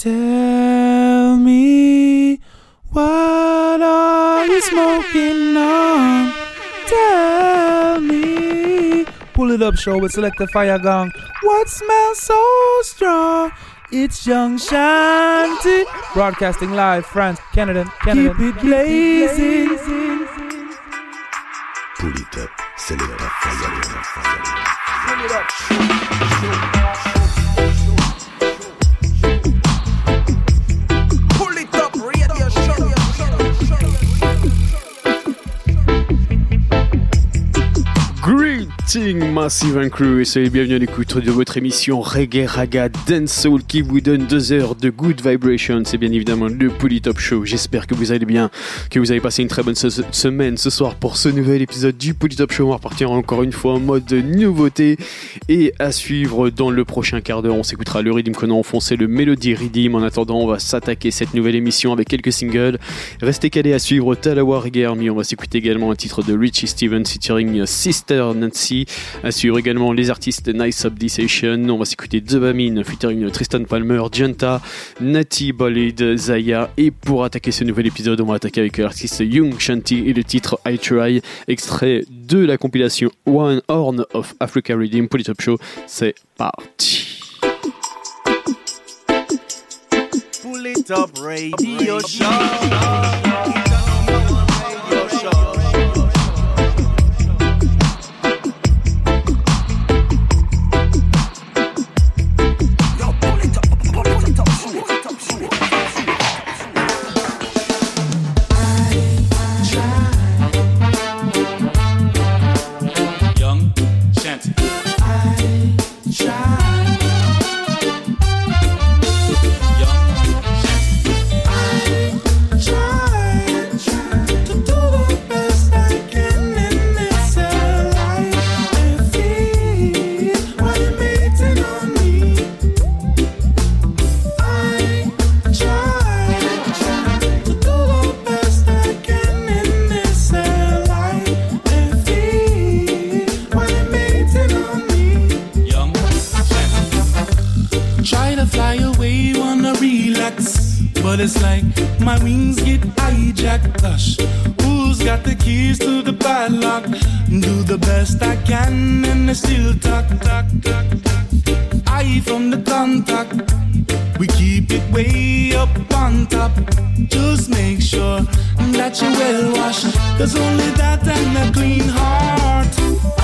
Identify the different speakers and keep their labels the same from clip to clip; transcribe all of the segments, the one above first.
Speaker 1: Tell me what are you smoking on? Tell me. Pull it up, show with select the fire gong. What smells so strong? It's Young Shanty. Broadcasting live, France, Canada, Canada. Keep it blazing.
Speaker 2: Pull it up, select the fire.
Speaker 1: Pull it up.
Speaker 3: Greeting Massive and Crew et soyez bienvenus à l'écoute de votre émission Reggae Raga Dance Soul qui vous donne deux heures de good vibration. C'est bien évidemment le Polytop Show. J'espère que vous allez bien, que vous avez passé une très bonne se- semaine ce soir pour ce nouvel épisode du Polytop Show. On va repartir encore une fois en mode nouveauté et à suivre dans le prochain quart d'heure. On s'écoutera le rythme qu'on a enfoncé, le Melody Rhythm. En attendant, on va s'attaquer cette nouvelle émission avec quelques singles. Restez calés à suivre Talawa Reggae Army. On va s'écouter également un titre de Richie Stevens featuring Sister Nancy. À suivre également les artistes Nice Up Session. On va s'écouter Dopamine featuring Tristan Palmer, Gianta, Nati Bolid, Zaya. Et pour attaquer ce nouvel épisode, on va attaquer avec l'artiste Young Shanti et le titre I Try, extrait de la compilation One Horn of Africa Redeem Polytop Show. C'est parti.
Speaker 4: Pull radio show.
Speaker 5: But it's like my wings get hijacked. Gosh, who's got the keys to the padlock? Do the best I can and I still talk, talk, talk, talk. I from the contact. We keep it way up on top. Just make sure that you're well washed. Cause only that and a clean heart.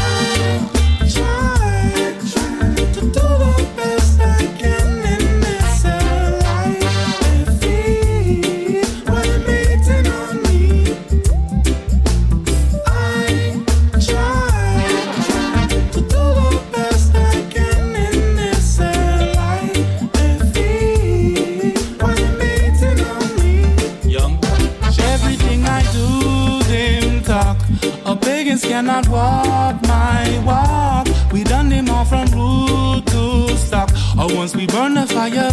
Speaker 5: Cannot walk my walk. We done them all from root to stock. Or once we burn the fire,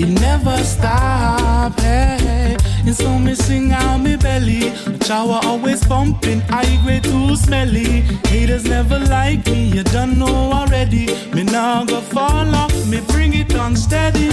Speaker 5: it never stop. Hey, and so me sing out me belly. Shower always pumping, I grade too smelly. Haters never like me, you don't know already. Me now go fall off, me bring it on steady.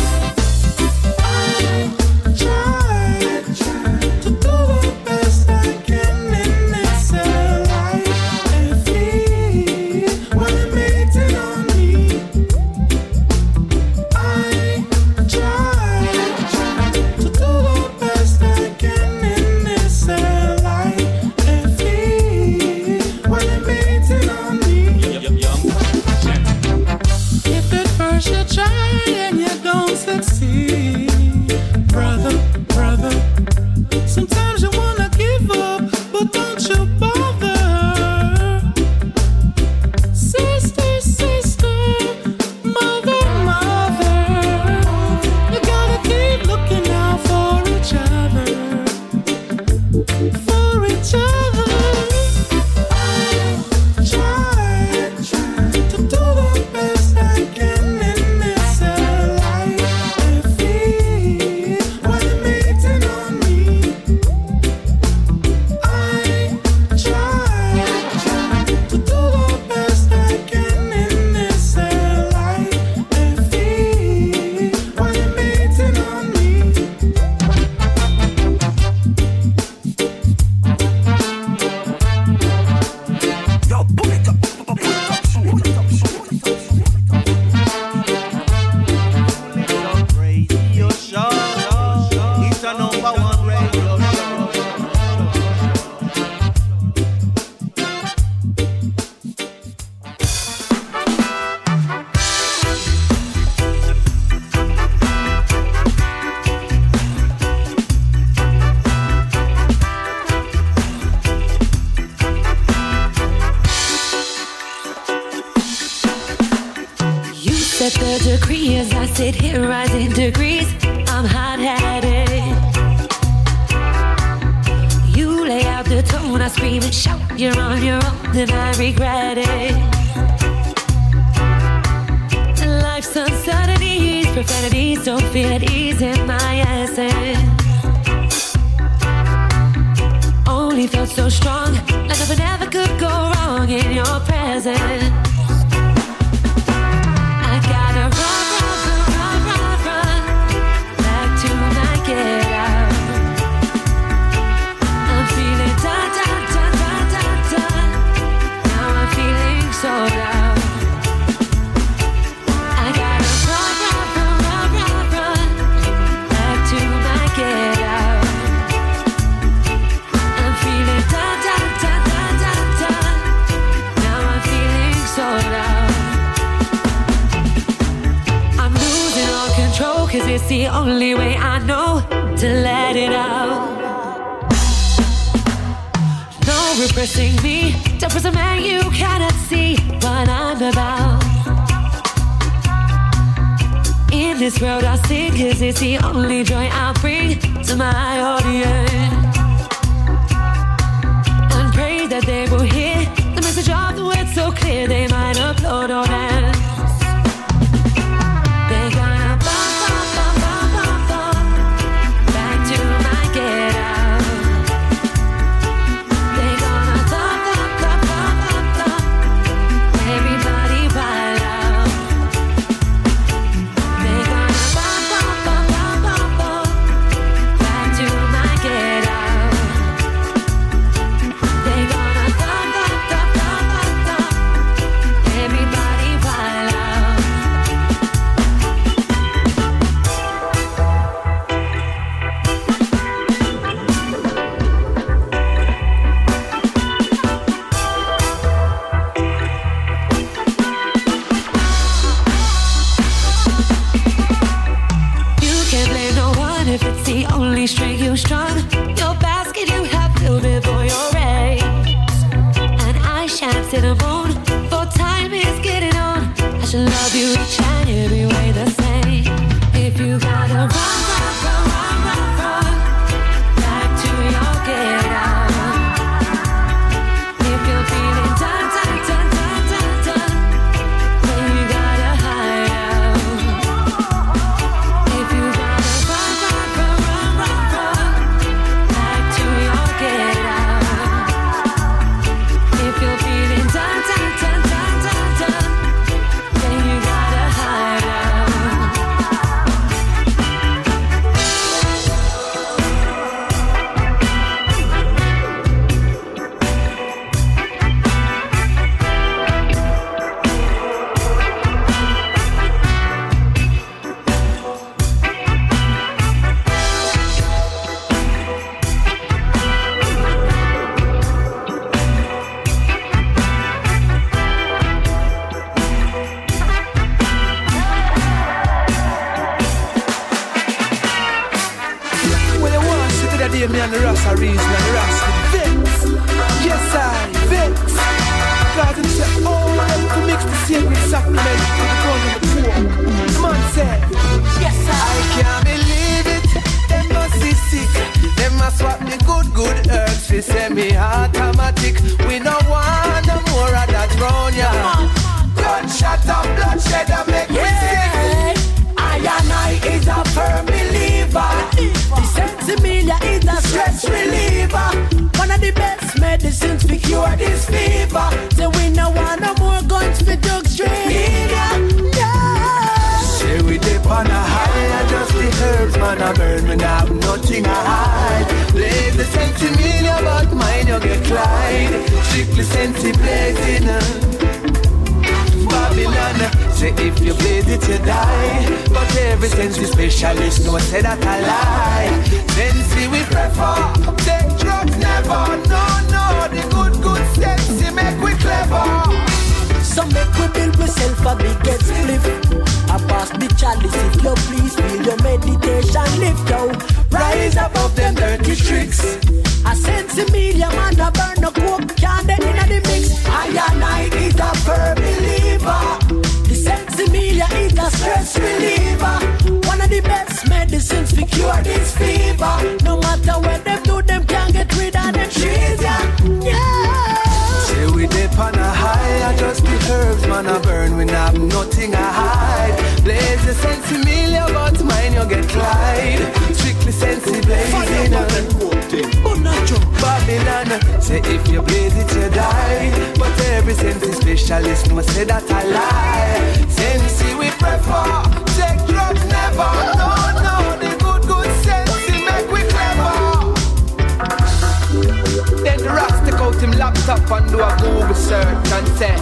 Speaker 6: out
Speaker 1: him
Speaker 7: laptop and do a Google search and say,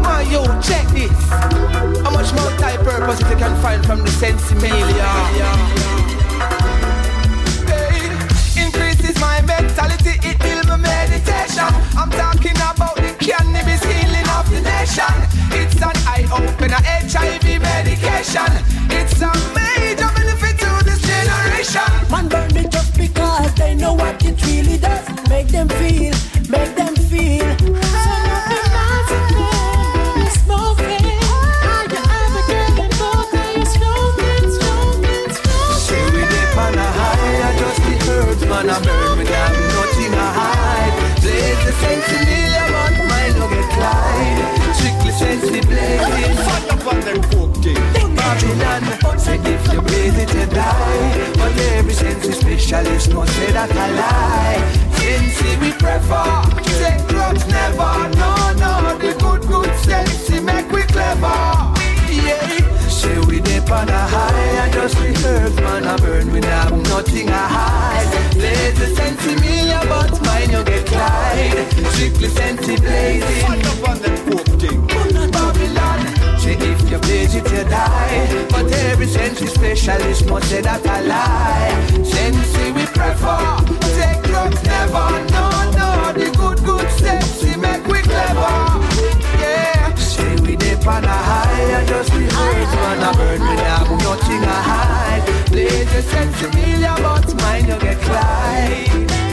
Speaker 7: My yo, check this. How much multi-purpose you can find from the sensimilia? Increases my mentality, it builds my meditation. I'm talking about the cannabis healing of the nation. It's an eye opener, HIV medication. It's a major benefit to this generation.
Speaker 8: Man burn it just because they know what it really does. Make them feel
Speaker 7: specialist no say that a lie. Since we prefer, Say drugs never. No, no, the good, good sense make we clever. Yeah, say we dip on a high. and just we earth, man, a burn. We have nothing a hide. Lazy a sense in me, but mine you get lied. Strictly sense blazing. You place if you die. But every sensory specialist must say that a lie. Sensory we prefer, take drugs never. No, no, the good, good sensory make we clever. Yeah, say we dip on a high, just the burn. We have nothing to hide. Sense but mine you get.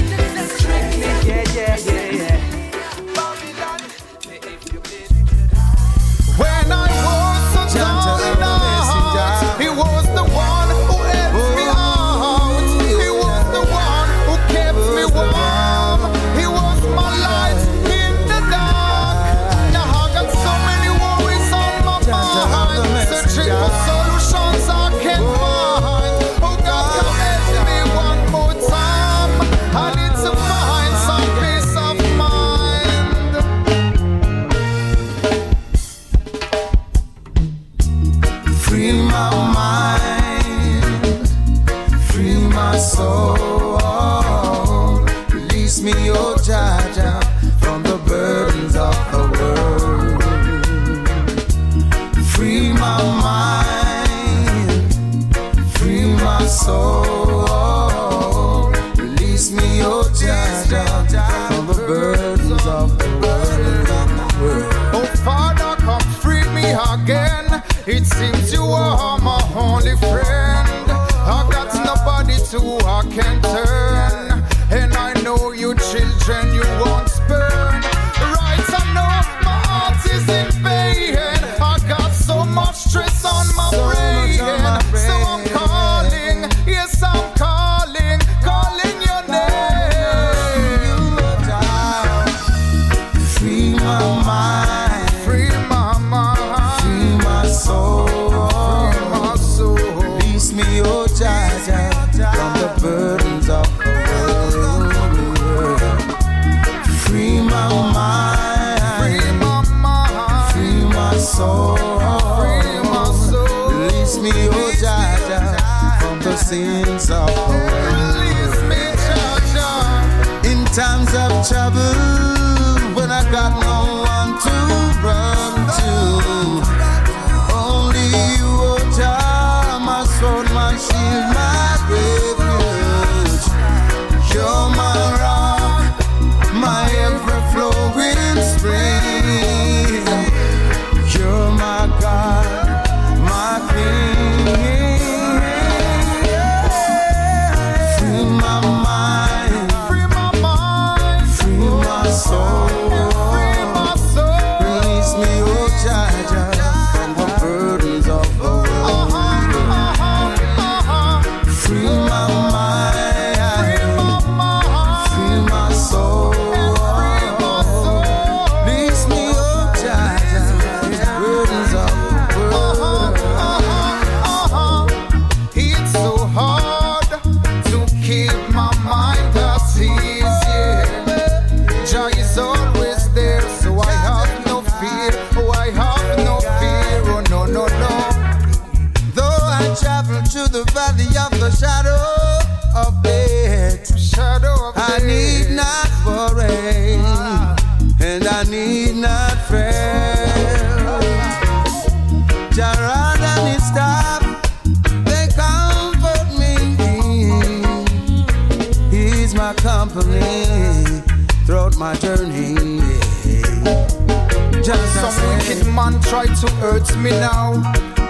Speaker 9: try to hurt me now.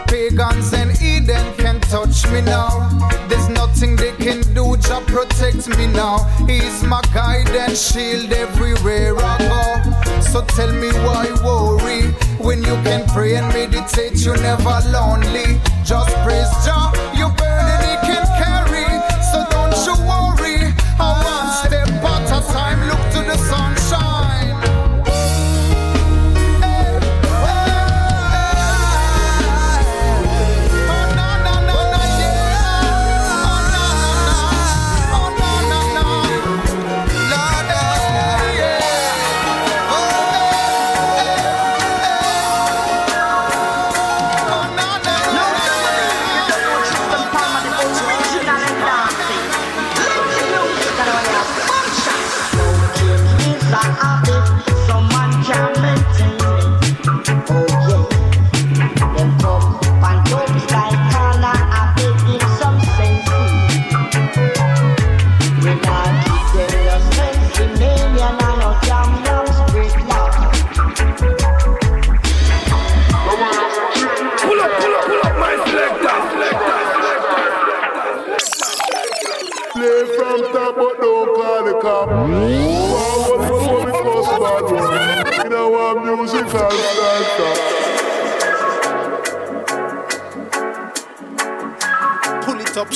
Speaker 9: Pagans and Eden can touch me now. There's nothing they can do to protect me now. He's my guide and shield everywhere I go. So tell me why worry when you can pray and meditate, you're never lonely. Just praise Jah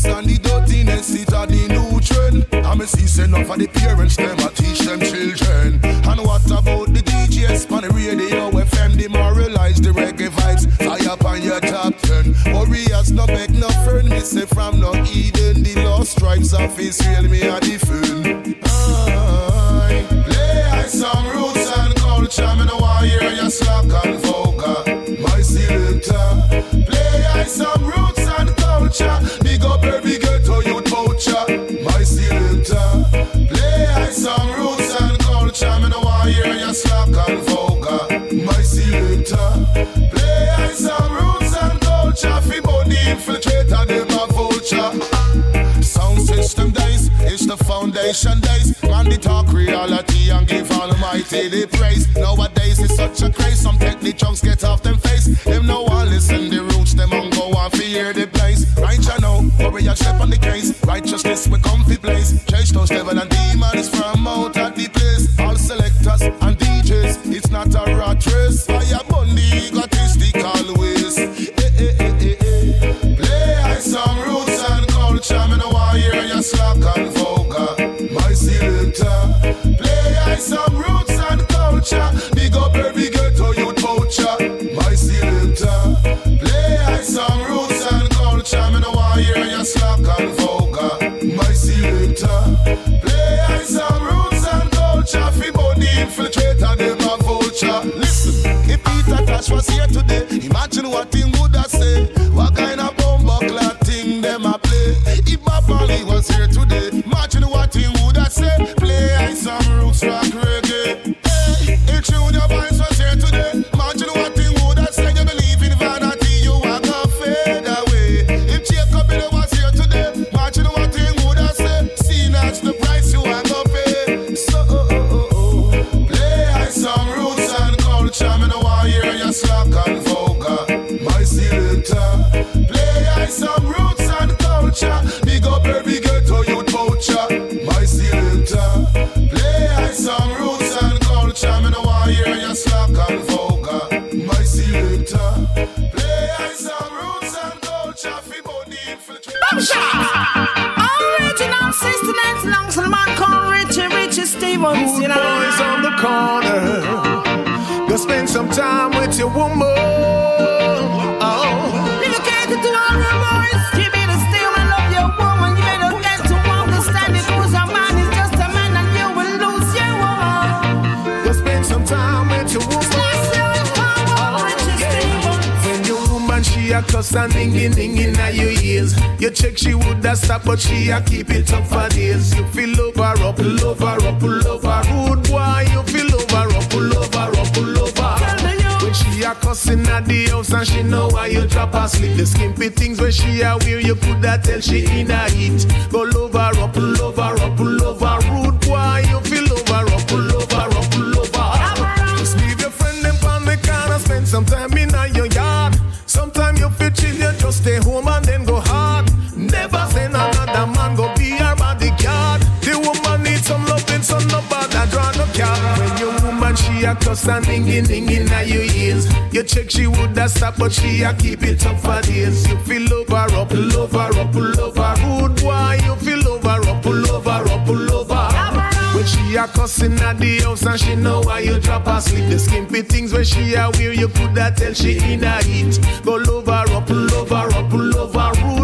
Speaker 10: justice and
Speaker 11: the dirtiness, it are the new trend. I'm a season of the parents, them I teach them children. And what about the DJs on the radio, FM, demoralize the reggae vibes, fire up on your top ten. Warriors, no back, no friend, me say from no Eden, the lost tribes of Israel, me a defend. I play I some roots and culture, me no want hear your slack and vocal. My selector, play I some roots foundation days. Man, they talk reality and give Almighty the praise. Nowadays, it's such a craze. Some take the chunks, get off them face. Them no one listen, the roots, them on go and fear the place. Right, you know, warrior step on the case. Righteousness, we comfy place. Change those devil and boots and
Speaker 12: dinging dinging at your ears. You check she would have stop, but she a keep it up for days. You feel over up, pull over up, pull over. Rude boy, you feel over up, pull over up, pull over she a cussing at the house and she know why you drop her sleep. The skimpy things when she a wear, you coulda tell she in a heat. Go over, up, pull over, up, pull over, rude boy, you house and ningy ningy now your ears. You check she would have stop, but she a keep it up for days. You feel over up, pull over up, pull over. Good boy, you feel over up, pull over up, pull over. When she a cussing at the house and she know why you drop her sleep. The skimpy things when she a wear, you could have tell she in a heat. Go over up, pull over up, pull over. Rude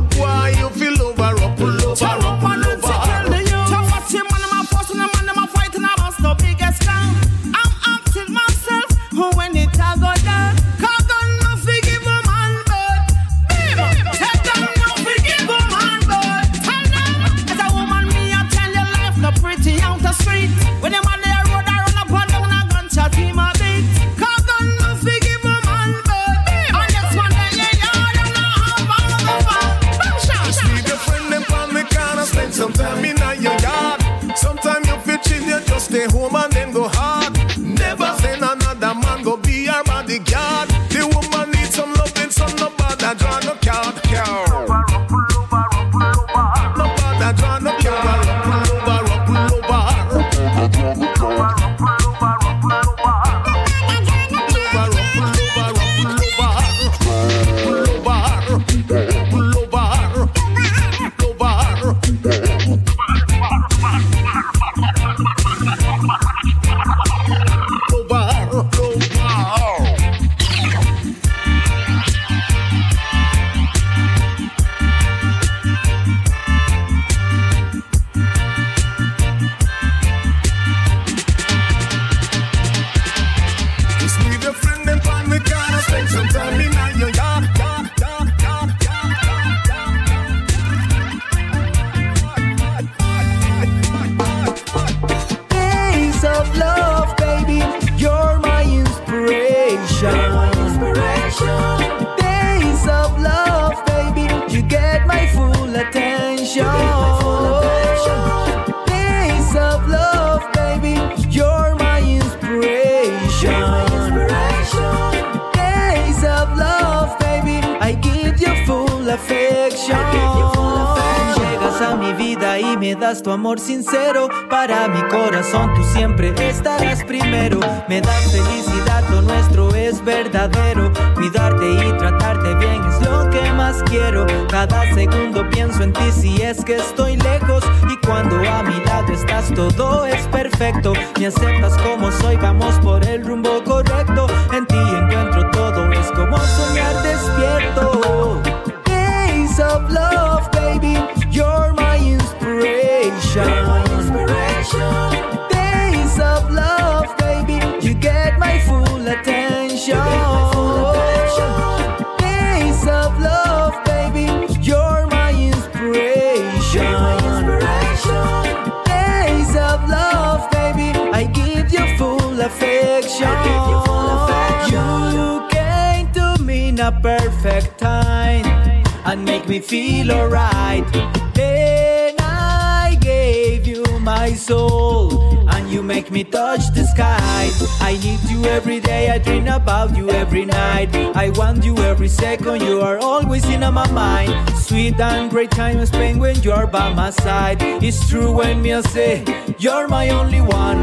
Speaker 13: And
Speaker 14: great time spent when you're by my side. It's true when me I say you're my only one.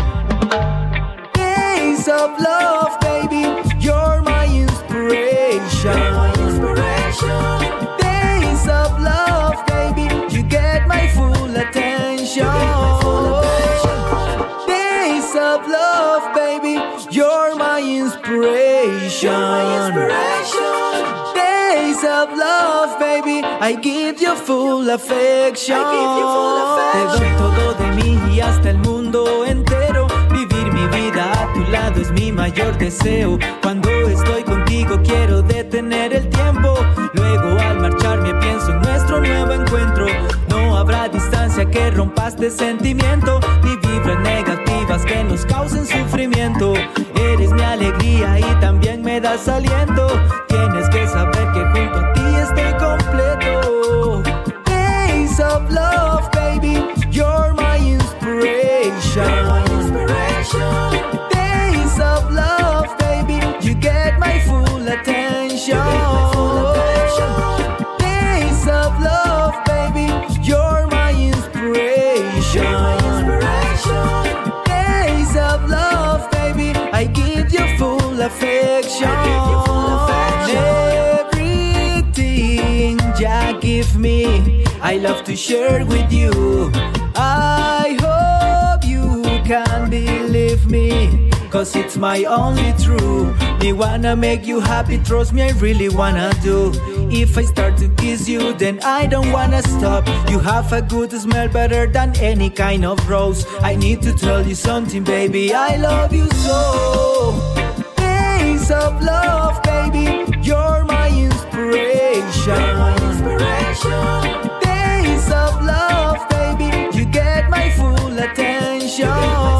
Speaker 14: Days of love, baby, you're my inspiration. Love, baby, I give you full affection. Te doy todo de mí y hasta el mundo entero. Vivir mi vida a tu lado es mi mayor deseo. Cuando estoy contigo quiero detener el tiempo. Luego al marcharme pienso en nuestro nuevo encuentro. No habrá distancia que rompa este sentimiento, ni vibras negativas que nos causen sufrimiento. Eres mi alegría y también me das aliento. Tienes I love to share with you. I hope you can believe me, cause it's my only truth. Me wanna make you happy, trust me, I really wanna do. If I start to kiss you, then I don't wanna stop. You have a good smell, better than any kind of rose. I need to tell you something, baby, I love you so. Days of love, baby, you're my inspiration. You're my inspiration.
Speaker 15: show.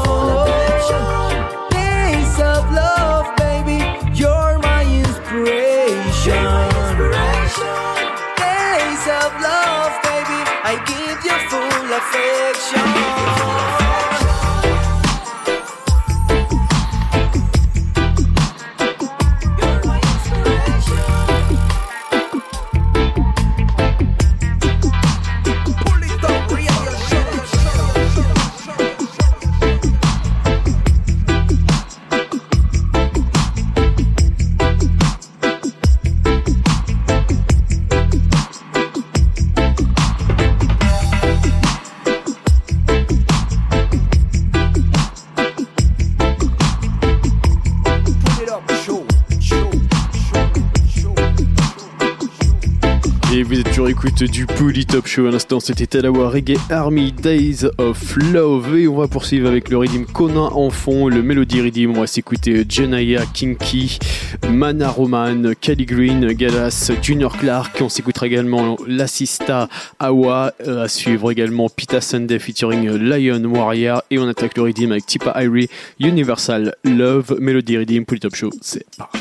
Speaker 15: écoute du Polytop Show. À l'instant, c'était Talawa Reggae Army Days of Love. Et on va poursuivre avec le rythme Conan en fond, le Melody Redeem. On va s'écouter Jenaya Kinky, Mana Roman, Kelly Green, Galas, Junior Clark. On s'écoutera également L'Assista Awa. Euh, à suivre également Pita Sunday featuring Lion Warrior. Et on attaque le rythme avec Tipa Irie, Universal Love, Melody Redeem, Polytop Show. C'est parti.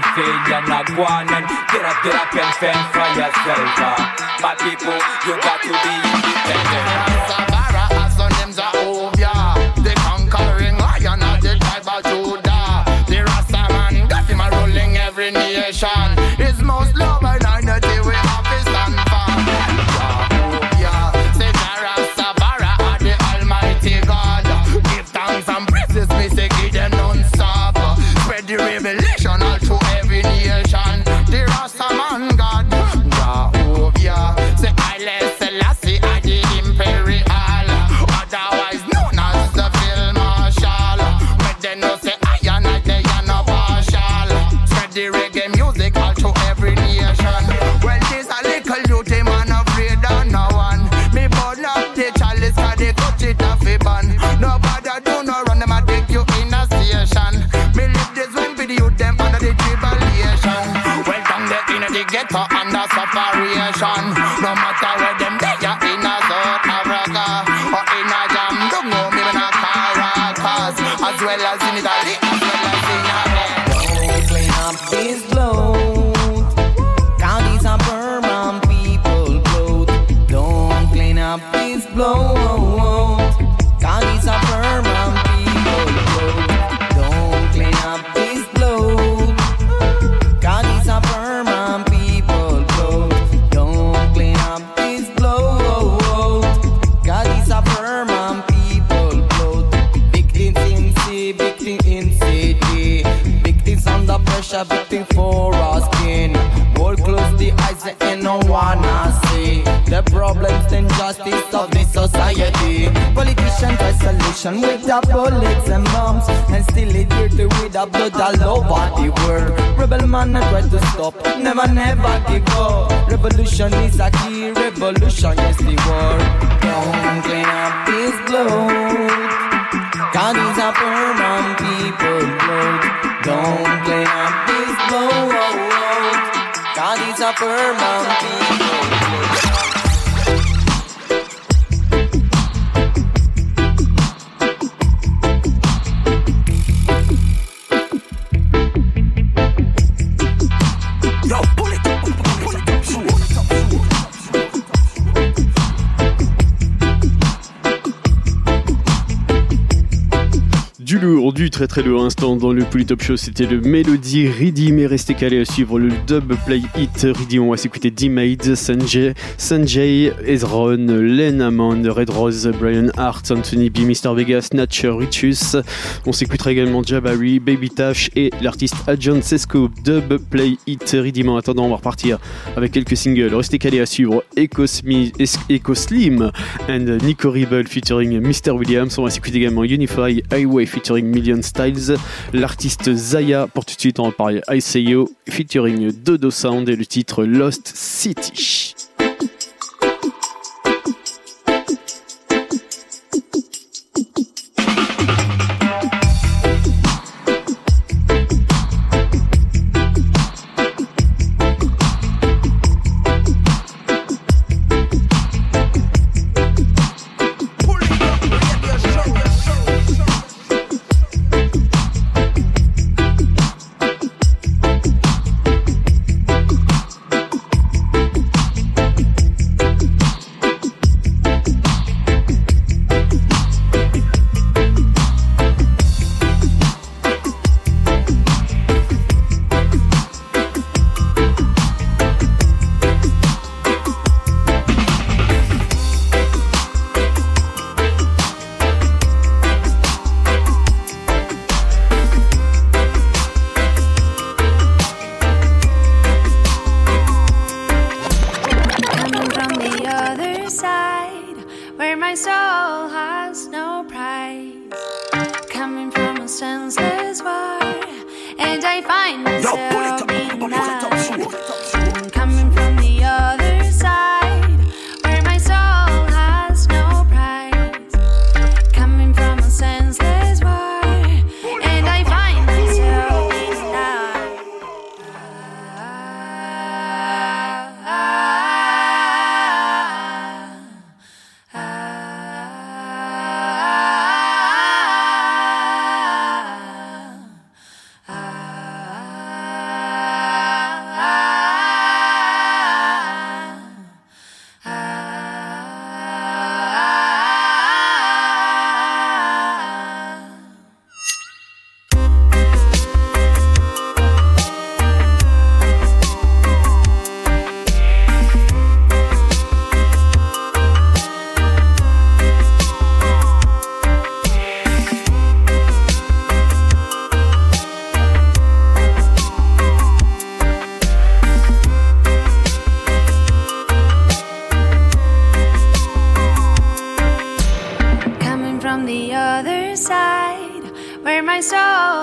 Speaker 6: fi failure, not
Speaker 16: one on and get up, get up and fend for yourself. Uh. My people, you got bullets and bombs And still it dirty with a blood all over the world. Rebel man I try to stop, never never give up. Revolution is a key, revolution is the world. Don't clean up this blood. God is a firm on people blood Don't clean up this blood. God is a
Speaker 17: firm on
Speaker 3: people. voulu aujourd'hui, très très lourd instant dans le Polytop Show, c'était le Melody Ready, mais restez calé à suivre le dub play hit Ready. On va s'écouter D-Made, Sanjay, Sanjay, Ezron, Len Amon, Red Rose, Brian Hart, Anthony B, Mr. Vegas, Snatcher, Richus. On s'écoutera également Jabari, Baby Tash et l'artiste Adjan Sesco, dub play hit Ready. En attendant, on va repartir avec quelques singles. Restez calé à suivre Echo, Smith, Slim and Nico Rebel featuring Mr. Williams. On va s'écouter également Unify Highway featuring Million Styles. L'artiste Zaya pour tout de suite on va parler ICO featuring Dodo Sound et le titre Lost City.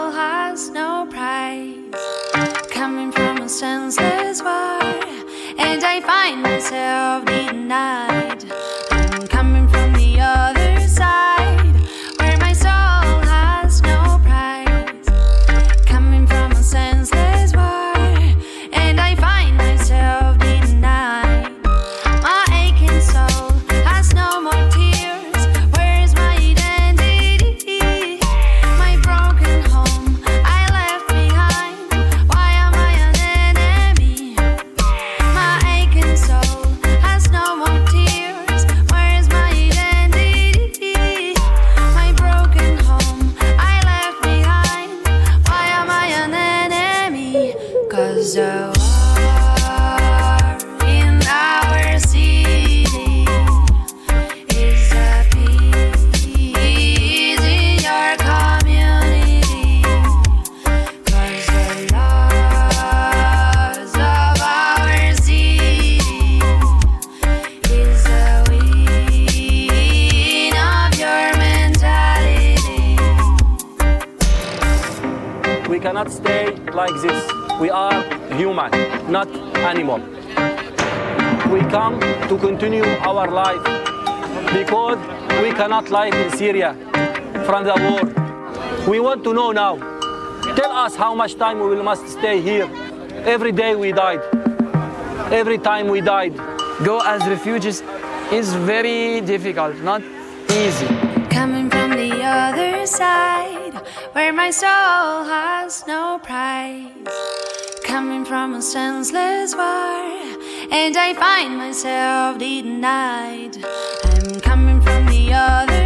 Speaker 6: all has no price. Coming from a senseless war, and I find myself denied.
Speaker 18: cannot live in Syria from the war. We want to know now. Tell us how much time we must stay here. Every day we died. Every time we died.
Speaker 19: Go as refugees is very difficult, not easy.
Speaker 6: Coming from the other side, where my soul has no price. Coming from a senseless war, and I find myself denied other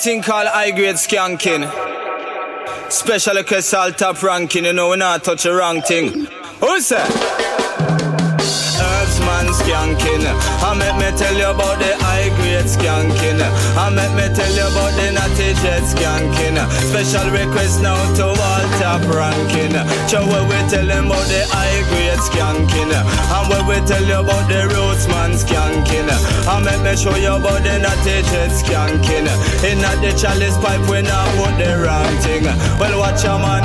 Speaker 20: thing called high grade skanking. Special request all top ranking, you know we not touch a wrong thing. Who's that? man skanking. I make me tell you about the high grade skanking. I make me tell you about the natty jet skanking. Special request now to all top ranking. Show where we tell them about the high grade skanking. And where we tell you about the roots man skanking. I make me show you about the natty jet skanking. In at the chalice pipe we not put the wrong thing. Well watch a man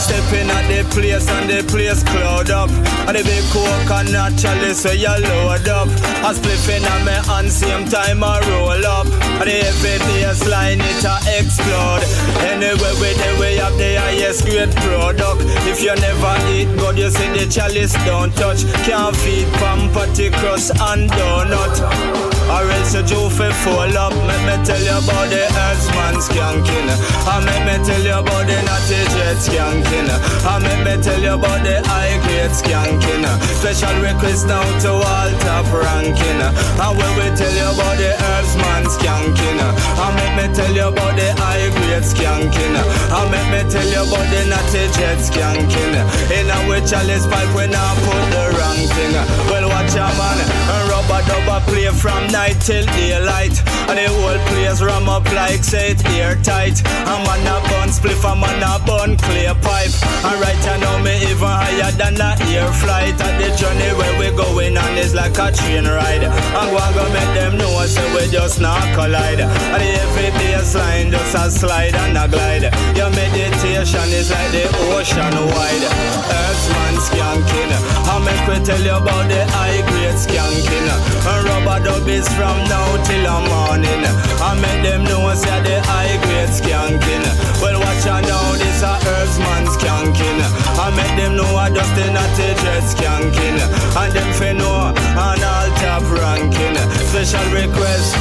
Speaker 20: stepping at the place and the place cloud up. And the big coconut chalice where you load up. I spliff in on me hand, same time I roll up. And the heavy baseline it a explode. Anyway, we the way up the highest grade product. If you never eat God, you see the chalice don't touch. Can't feed patty crust and donut. Or else you do fi full up. Let me tell you about the herdsman skanking. I let me tell you about the natty jet skanking. I let me tell you about the high grade skanking. Special request now to all top ranking And when we tell you about the herdsman skanking. I let me tell you about the high grade skanking. I let me tell you about the natty jet skanking. In a which chalice pipe when I put the wrong thing Well a man Rubber dubber play from night till daylight. And the whole place ram up like it airtight. I'm on a bun spliff, I'm on a bun clear pipe. And right now me even higher than a air flight. And the journey where we going on is like a train ride. I'm going to make them know say we just not collide. And the heavy baseline just a slide and a glide. Your meditation is like the ocean wide. Earthman skanking. I make we tell you about the high grade skanking. And rubber dub is from now till the morning. I make them know say the high grade skanking. Well, watch out now, this a herdsman skanking. I make them know I just in a jet skanking. And them fi know on all top ranking. Special request,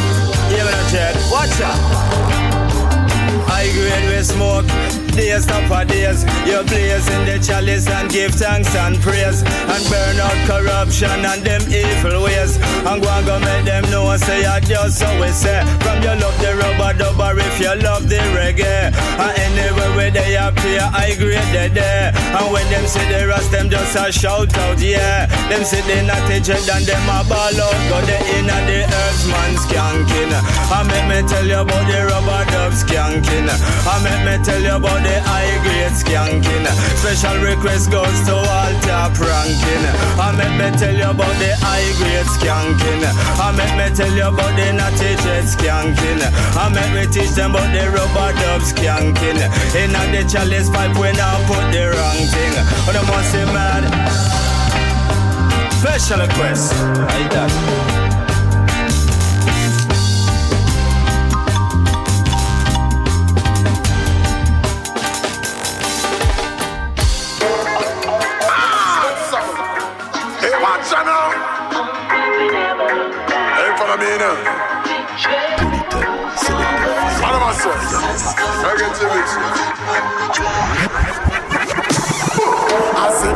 Speaker 20: yeah, check. Watch out. High grade we smoke, days upon days. You blaze in the chalice and give thanks and praise. And burn out corruption and them evil ways. And go and go make them know I say I just always say. From your love the rubber dubber if you love the reggae. And anywhere where they appear, high grade they there. And when them see the rest, them just a shout out, yeah. Them see the natty jet and them a ball out. Go the in and the earthman skanking. And make me tell you about the rubber dub skanking. I make me tell you about the high grade skanking. Special request goes to all top ranking. I make me tell you about the high grade skanking. I make me tell you about the natty jet skanking. I make me teach them about the rubber dub skanking. In the chalice pipe when I put the wrong thing. But I must say mad. Special request. Like that.
Speaker 21: I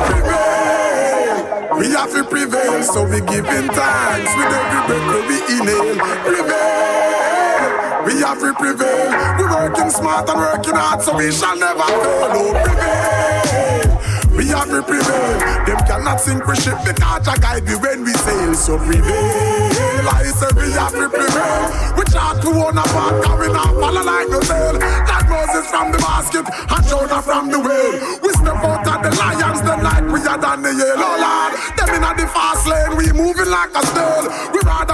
Speaker 21: prevail. We have to prevail, so we giving thanks with every breath we inhale. Prevail. We have to prevail. We working smart and working hard, so we shall never fail. Oh, prevail. We have to prevail. Them cannot sink we ship because I guide we when we sail. So prevail. I say we have to prevail. We talk to one apart, we not follow like no tail. Like Moses from the basket and Jonah from the whale. We step out of the lions, the like we are done the yellow oh, lord. Them in the fast lane, we moving like a snail. We cause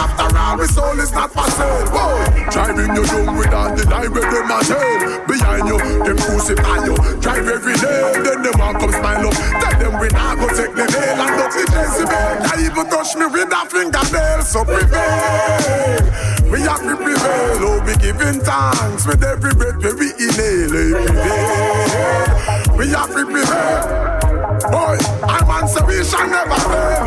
Speaker 21: after all, we soul is not for sale. Whoa. Driving you down with all the lie with them a tail. Behind you, them crucify you. Drive every day, then them want come smile up. Tell them we not go take the nail and not the Jezebel. They even touch me with a fingernail, so prevail. We have to prevail, oh, we giving thanks with every breath we inhale. eh, Prevail. We have to prevail. Boy, I'm on so we shall never fail,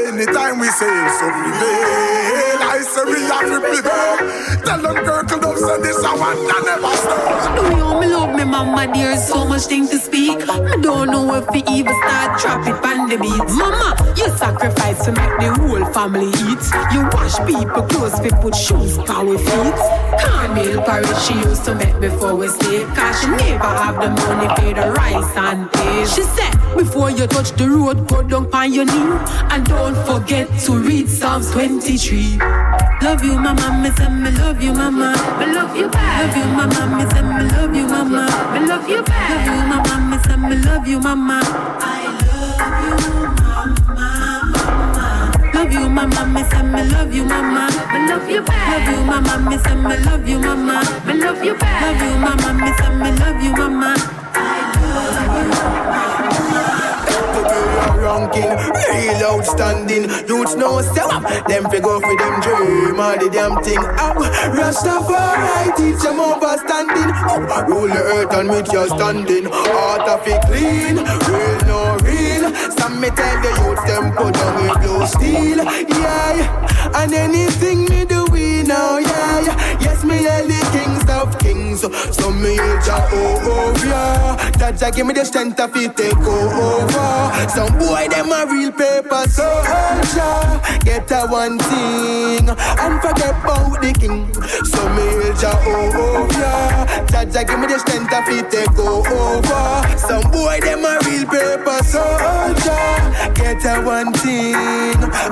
Speaker 21: anytime we sail, so prevail. I say we have to prevail. Tell them Kirkle Dove say this I want to never stop.
Speaker 22: Do you me, mama? There's so much thing to speak. I don't know if we even start it on
Speaker 23: the beat. Mama, you sacrifice to make the whole family eat. You wash people clothes, we put shoes for we feet. Carmel porridge she used to make before we sleep. Cause she never have the money for the rice and peas. She said, before you touch the road, go down on your knee. And don't forget to read Psalms 23. Love you, mama, me say me love you, mama. Me love you back. Love you, mama, me say me love you, mama. Me love you back. Love you, mama, me say me love you, mama. I love you, mama, mama. Love you, my mama, say me love you, mama. Me love you back. Love you, my mama, say me love you, mama. Me love you back. Love you, my mama, say me love you, mama. I love you, mama.
Speaker 4: Ranking, real outstanding. Youths know step up, them fi go for them dream, all the damn thing. Oh, Rastafari teach them overstanding. Oh, rule the earth and make you standing. Heart of it clean, real no real. Some me tell the youths them put on with blue steel, yeah. And anything me do we know, yeah. Yes, me are the kings of kings. So me oh oh yeah. Jah give me the strength to fit take over. Some boy them a real paper soldier. Get a one thing and forget about the king. So me oh oh yeah. Jah give me the strength to fit take over. Some boy them a real paper soldier. Get a one thing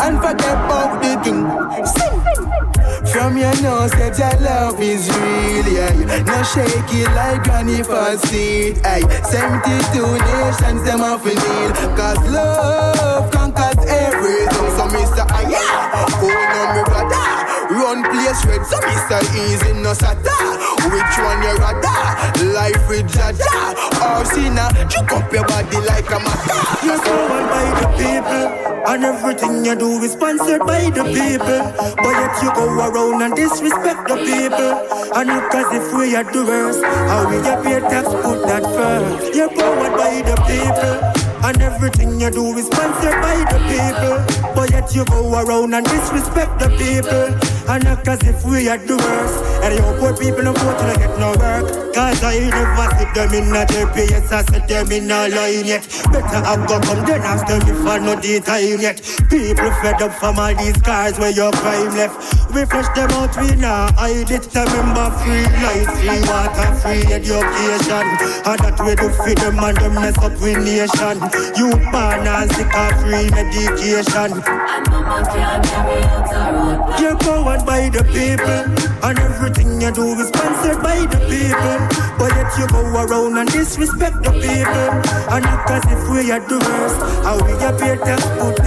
Speaker 4: and forget about the king. Sing. From your nose, that your love is real, yeah. No shake it like granny for seed, aye. 72 nations, them off a kneel. Cause love conquers everything. So, Mr. Yeah, oh no, me brother. Run place red, so Mr. Easy, no sata. Which one you rather? Life with Jaja. Or sinner, juke up your body like a matter.
Speaker 24: You're someone by the people. And everything you do is sponsored by the people. But yet you go around and disrespect the people. And look as if we are the worst. How we paid tax, put that first. You're powered by the people. And everything you do is sponsored by the people. But yet you go around and disrespect the people. And act as if we are the worst. And you poor people no vote to get no work. Cause I never see them in a GPS, I set them in a line yet. Better I go come then ask them if I know the time yet. People fed up from all these cars where your crime left. We flush them out, we now hide it. Remember free life, free water, free education. And that we do feed them and them mess up with nation. You born and sick of medication. You're powered by the people, and everything you do is sponsored by the people. But yet you go around and disrespect the people, and act as if we are the worst. How we appear to put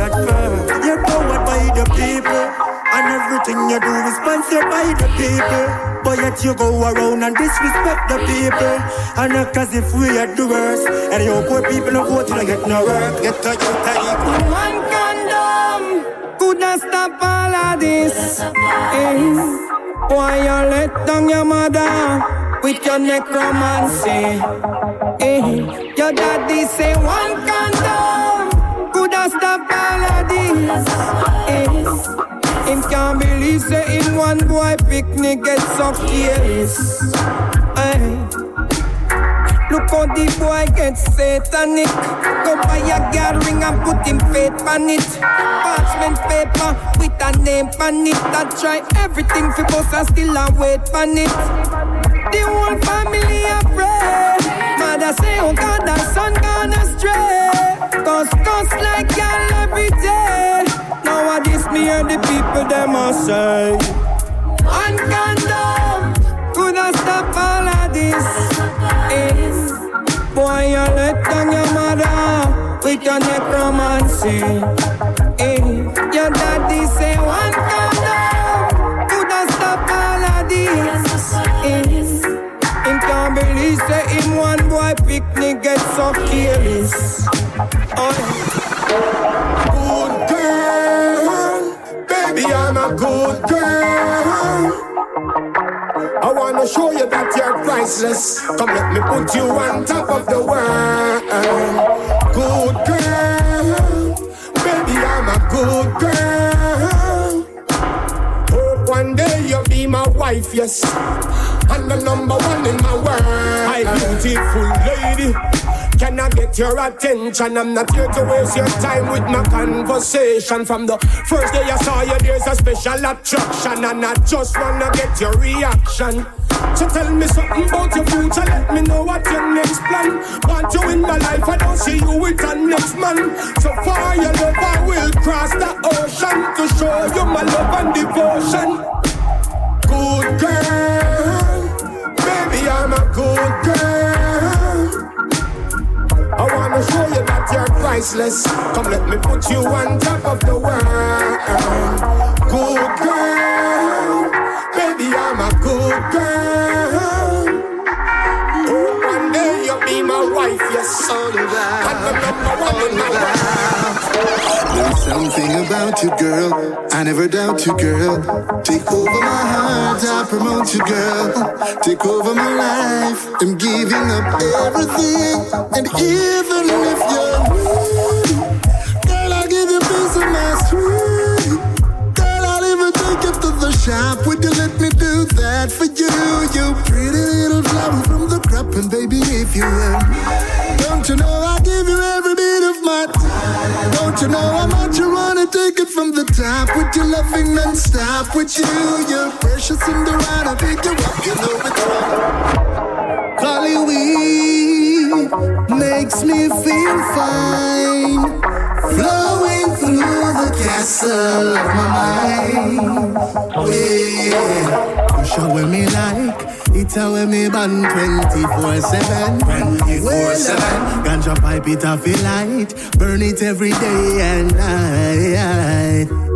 Speaker 24: everything you do is sponsored by the people. But yet you go around and disrespect the people. And act as if we are the worst. And you poor people no vote to get no work. Get to your time.
Speaker 22: One condom coulda stop all of this. Eh. Why you let down your mother with your necromancy? Eh. Your daddy say one condom coulda stop all of this. Eh. Him can't believe say in one boy picnic get so careless. Hey. Look how the boy get satanic. Go buy a girl ring and put him faith on it. Parchment paper with a name on it. That try everything for boss and still a wait on it. The whole family a pray. Mother say, oh God, that son gone astray. Cause, cause like girl every day. Nowadays me and the people them a say One condom coulda stop all of this Is Boy you let down your mother with your necromancy eh. Your daddy say one condom coulda stop all of this Is Him can't believe say him one boy picnic get so careless
Speaker 21: oh. Baby, I'm a good girl. I wanna show you that you're priceless. Come, let me put you on top of the world. Good girl, baby, I'm a good girl. Hope one day you'll be my wife, yes. And the number one in my world. My beautiful lady. Can I get your attention? I'm not here to waste your time with my conversation. From the first day I saw you, there's a special attraction, and I just wanna get your reaction. So tell me something about your future, let me know what your next plan. Want you in my life, I don't see you with a next man. So far your love, I will cross the ocean to show you my love and devotion. Good girl, baby, I'm a good girl. I wanna show you that you're priceless. Come, let me put you on top of the world. Good girl, baby, I'm a good girl. Be my wife, yes.
Speaker 25: There's something about you, girl. I never doubt you, girl. Take over my heart, I promote you, girl. Take over my life. I'm giving up everything. And even if you're girl, I'll give you piece of my sweet. Girl, I'll even take you to the shop. Would you let for you? You pretty little flower from the crop. And baby, if you will, don't you know I give you every bit of my time? Don't you know how much you wanna take it from the top? With your loving non-stop with you, you're precious Cinderella. Pick you up, you know it's wrong. Makes me feel fine. Flowing through the castle of my mind. Yeah. Push when me like. It's a me band 24-7 24-7 Ganja pipe it off light Burn it every day and night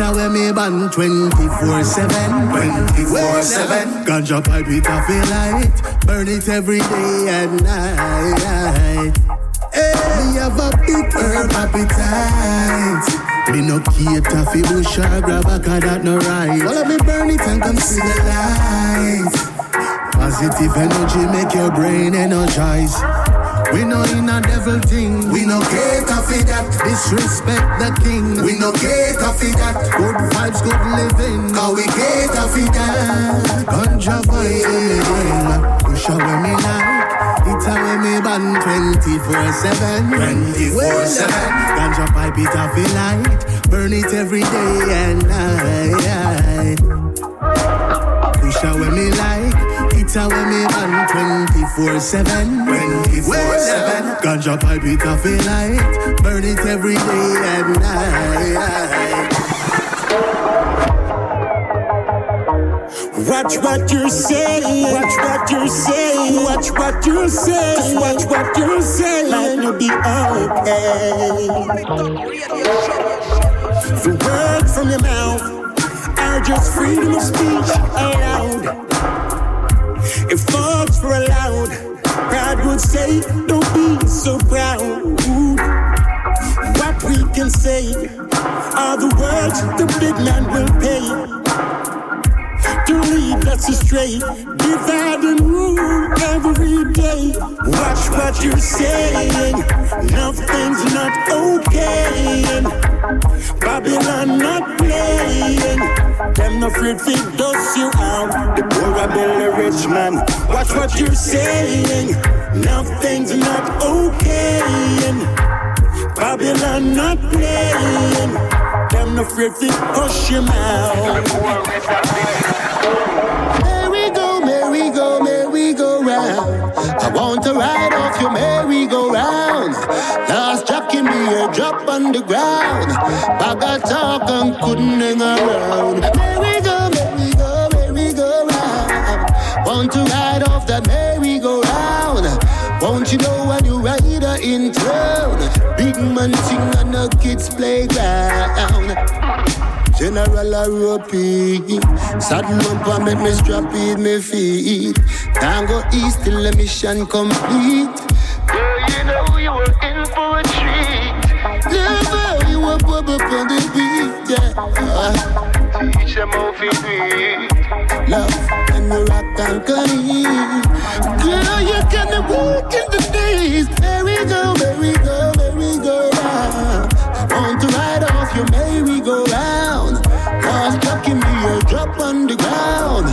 Speaker 25: It's a me band 24-7 24-7 Ganja pipe it off a light. Burn it every day and night. Hey, me have a big herb appetite. Me no cater fi bush or grab a cause that no right. Follow me burn it and come see the light. Positive energy make your brain energize we know in a devil thing, we no cater for that. Disrespect the king, we no cater for that. Good vibes, good living, cause we cater for that. Ganja vibe, push away me like. It's a way me band 24-7 24-7 Ganja pipe it off a light. Burn it every day and night. Push away me like It's a way me band 24-7 24-7 Ganja pipe it off a light Burn it every day and night
Speaker 21: Watch what you're saying. Watch what you're saying. Watch what you're saying. Just watch what you're saying. And you'll be okay. The words from your mouth are just freedom of speech allowed. If thoughts were allowed, God would say, Don't be so proud. What we can say are the words the big man will pay to lead us astray. Divide and rule every day. Watch what you're saying. Nothing's not okay. Babylon not playing. Them afraid to dust you out. The poor are the rich man. Watch what you're saying. Nothing's not okay. Babylon not playing. Them afraid to hush your mouth.
Speaker 25: I want to ride off your merry go round. Last jack in me a drop on the ground. Of talk and couldn't hang around. Merry go, merry go, merry go round. Want to ride off that merry go round. Won't you know when you rider in town? Big man sing on the kids playground. General a ropey. Saddle up and make me strap in me feet. Tango east till the mission complete. Girl, you know you were in for a treat. How you up up on the beat, yeah. Teach them how to breathe Love and you rock and clean. Girl, you gonna work in the days. Go, merry go, merry go round Want to ride off your merry-go-round. Cause blocking me a drop on the ground.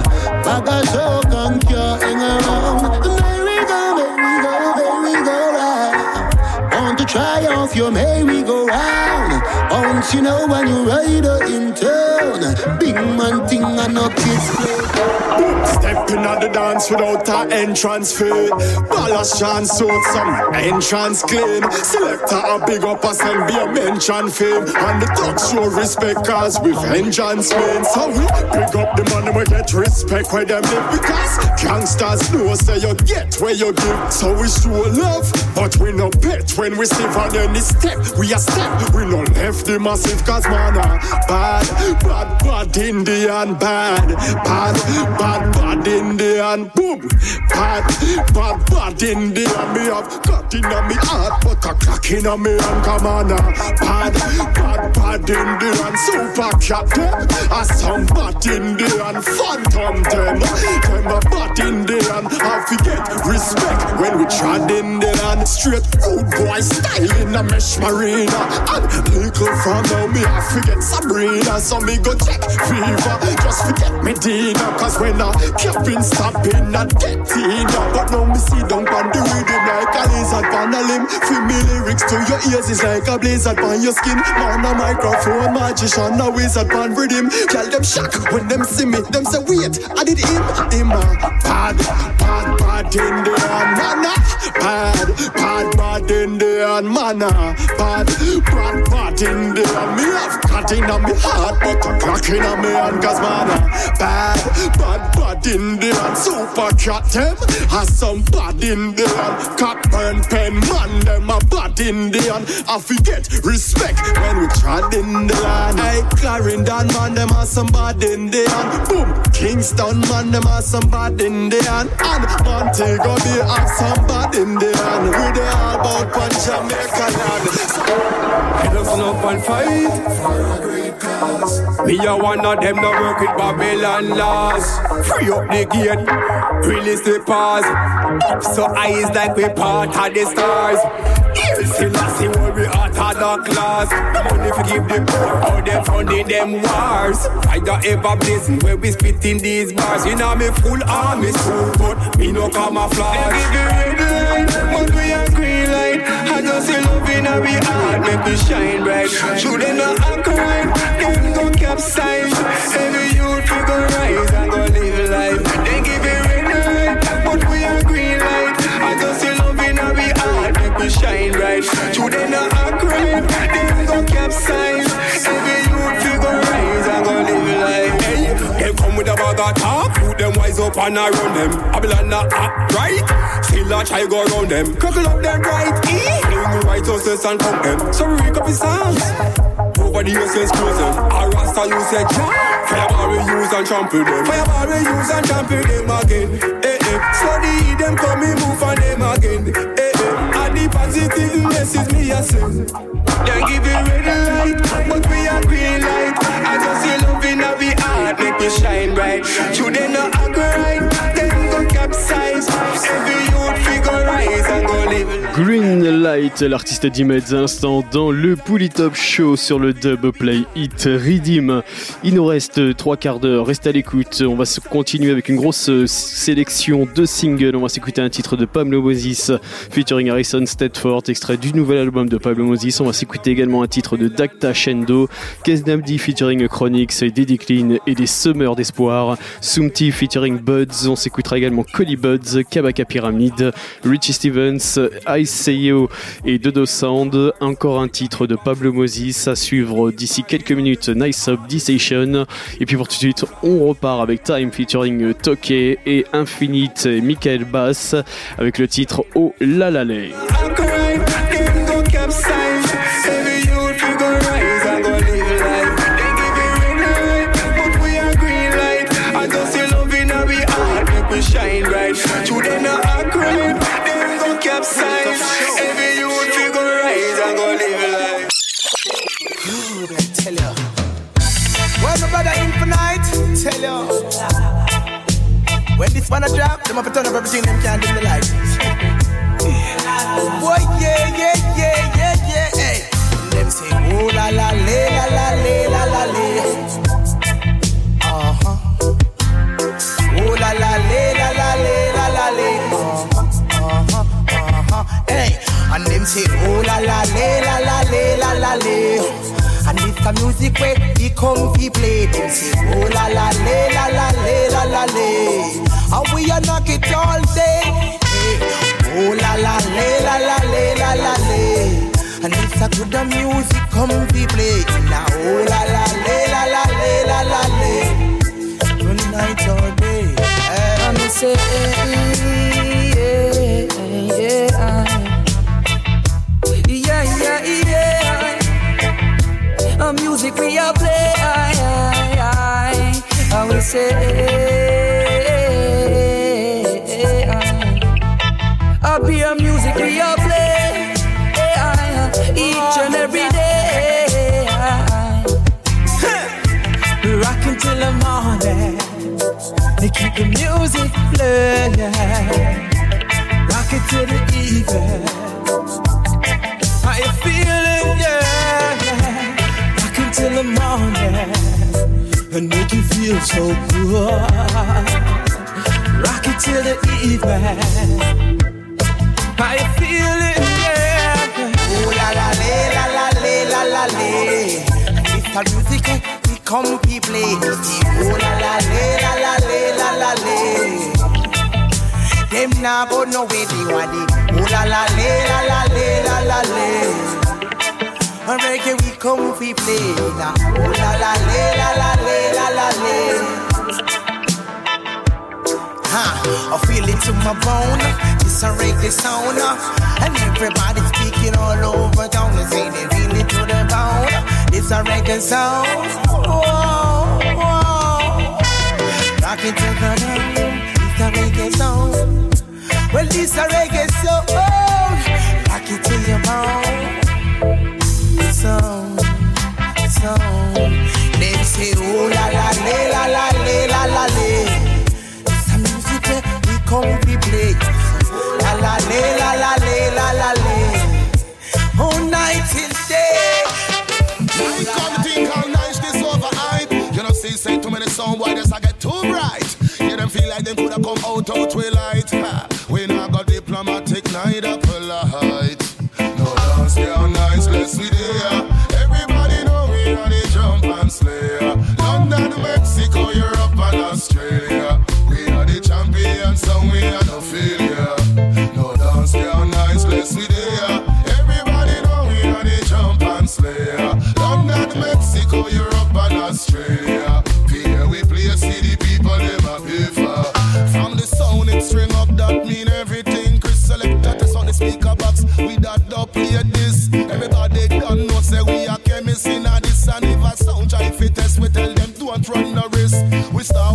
Speaker 25: Like I so concurring around. Merry-go, merry-go, merry-go-round. Want to try off your merry-go-round. Once you know when you ride her in turn town? Big man thing and no kids play.
Speaker 26: Stepping on the dance without a entrance fee. Ballas chance suit some entrance clean. Selector a big up us and be a mention fame. And the dog show respect cause we vengeance means. So we big up the money we get respect where them live. Because gangsters know say you get where you give. So we show love, but we no bet when we see on any step. We a step, we no left the massive cause man a bad, bad, bad bad Indian bad, bad, bad, bad Indian. Boom, bad, bad, bad Indian. Me have got in a me heart, but a clock in a me hand come on a bad, bad, bad Indian. Super cat them, a some bad Indian. Phantom them, them a bad Indian. I forget respect when we trod in the land straight rude boy style in a mesh marina. And little from now me I forget Sabrina, so me go check fever. Just forget Medina, cause when I capping stopping I get in. But now me see down on the rhythm like a lizard on a limb. Feel me lyrics to your ears is like a blizzard on your skin. Man a microphone magician, a wizard on rhythm. Tell them shock when them see me. Them say wait, I did him, him a bad, bad, bad Indian man. Uh, bad, bad, bad Indian man. Uh, bad, bad, bad Indian. Me have cut in on me heart, but in on me hand, cause man. Bad, bad, bad Indian. Super cat them. Has some bad Indian. Cockburn Pen man, them a bad Indian. I forget respect when we trod in the land. Hey, Clarendon man, them have some bad Indian. Boom, Kingston man, them have some bad Indian. And Montego Bay have some bad Indian. We they all about Jamaica land.
Speaker 27: Get us up and fight a. Me a one of them that work with Babylon laws. Free up the gate, release the pause. Up so eyes like we part of the stars. Here still I see what we out of the class. Money for give the poor, how them funding them wars. I got ever blazing where we spit in these bars. You know me full army suit, but me no camouflage. They give you red light, but we a green light. I just see love in our heart, make me shine bright. Should they not act right, go capsize. Every youth we go rise and go live life. They give you red light, but we a green light. I just see love in our heart, make me shine bright. They not act right, them go capsize. Every youth we go rise and go live life. Hey, they come with a bag of talk, put them wise up and around them. Babylon not act right, still a try go around them. Crackle up them right, eh? Bring righteousness and pump them. So we wake up his songs. The years since closing. Our Rasta you said. Fireball we use and trample them. Fireball we use and trample them again. Eh eh. Slowly them come me move on them again. Eh eh. And the positive message me a send. They give you red light, but we a green light. I just see love in our heart, make me shine bright. You they not act right, then go capsize. Every
Speaker 3: Green Light, l'artiste d'Imeds instant dans le Top Show sur le Dub Play Hit Redeem. Il nous reste trois quarts d'heure, reste à l'écoute. On va se continuer avec une grosse euh, sélection de singles. On va s'écouter un titre de Pablo Moses featuring Harrison Stedford, extrait du nouvel album de Pablo Moses. On va s'écouter également un titre de Dacta Shendo, Kesnamdi featuring Chronix, Deddy Clean et des Summers d'espoir. Sumti featuring Buds. On s'écoutera également Collie Buds, Kabaka Pyramid, Richie Stevens, Seyo et Dodo Sound. Encore un titre de Pablo Moses à suivre d'ici quelques minutes. Nice Up D-Station. Et puis pour tout de suite, on repart avec Time featuring Toke et Infinite Michael Bass avec le titre Oh
Speaker 28: La La La. Good music come we play. Now oh la la la la le, la la le. Good night all day. Eh. Hey.
Speaker 29: And me say, yeah, yeah, yeah, yeah, yeah. A music we a play, I, I, I, I will say, music playing. Rock it to the evening. How you feeling? Yeah. Rock until the morning and make you feel so good. Rock it till the evening. How you feeling? Yeah.
Speaker 28: Oh la la la la la la le. It's the music eh, we come we play. Oh la la la la la la. Them nah go no way they want it. Oh la la le, la la le, la la le. And reggae we come we play now. Oh la la le, la la le, la la le. I feel it to my bone. It's a reggae sound, and everybody speaking all over town. They say they feel it to the bone. It's a reggae sound. Whoa, whoa. Rock it to the dawn. It's a reggae sound. Well, this a reggae sound. Rock it to your bone. Sound, sound. Them say, oh la la le, la la le, la la le. A music we come we play. La la le, la la le, la la le. All night till day.
Speaker 11: We come think how nice this overhype. You know, see, say too many song boy, this I get too bright. Yeah, them feel like them coulda come out out twilight. Ha. We not got diplomatic, neither polite. No dance, yeah, nice, let's we there. Everybody know we are the jump and slayer. London, Mexico, Europe, and Australia. We are the champions, so we are no failure. No dance, yeah, nice, let's we there. Everybody know we are the jump and slayer. London, Mexico, Europe, and Australia.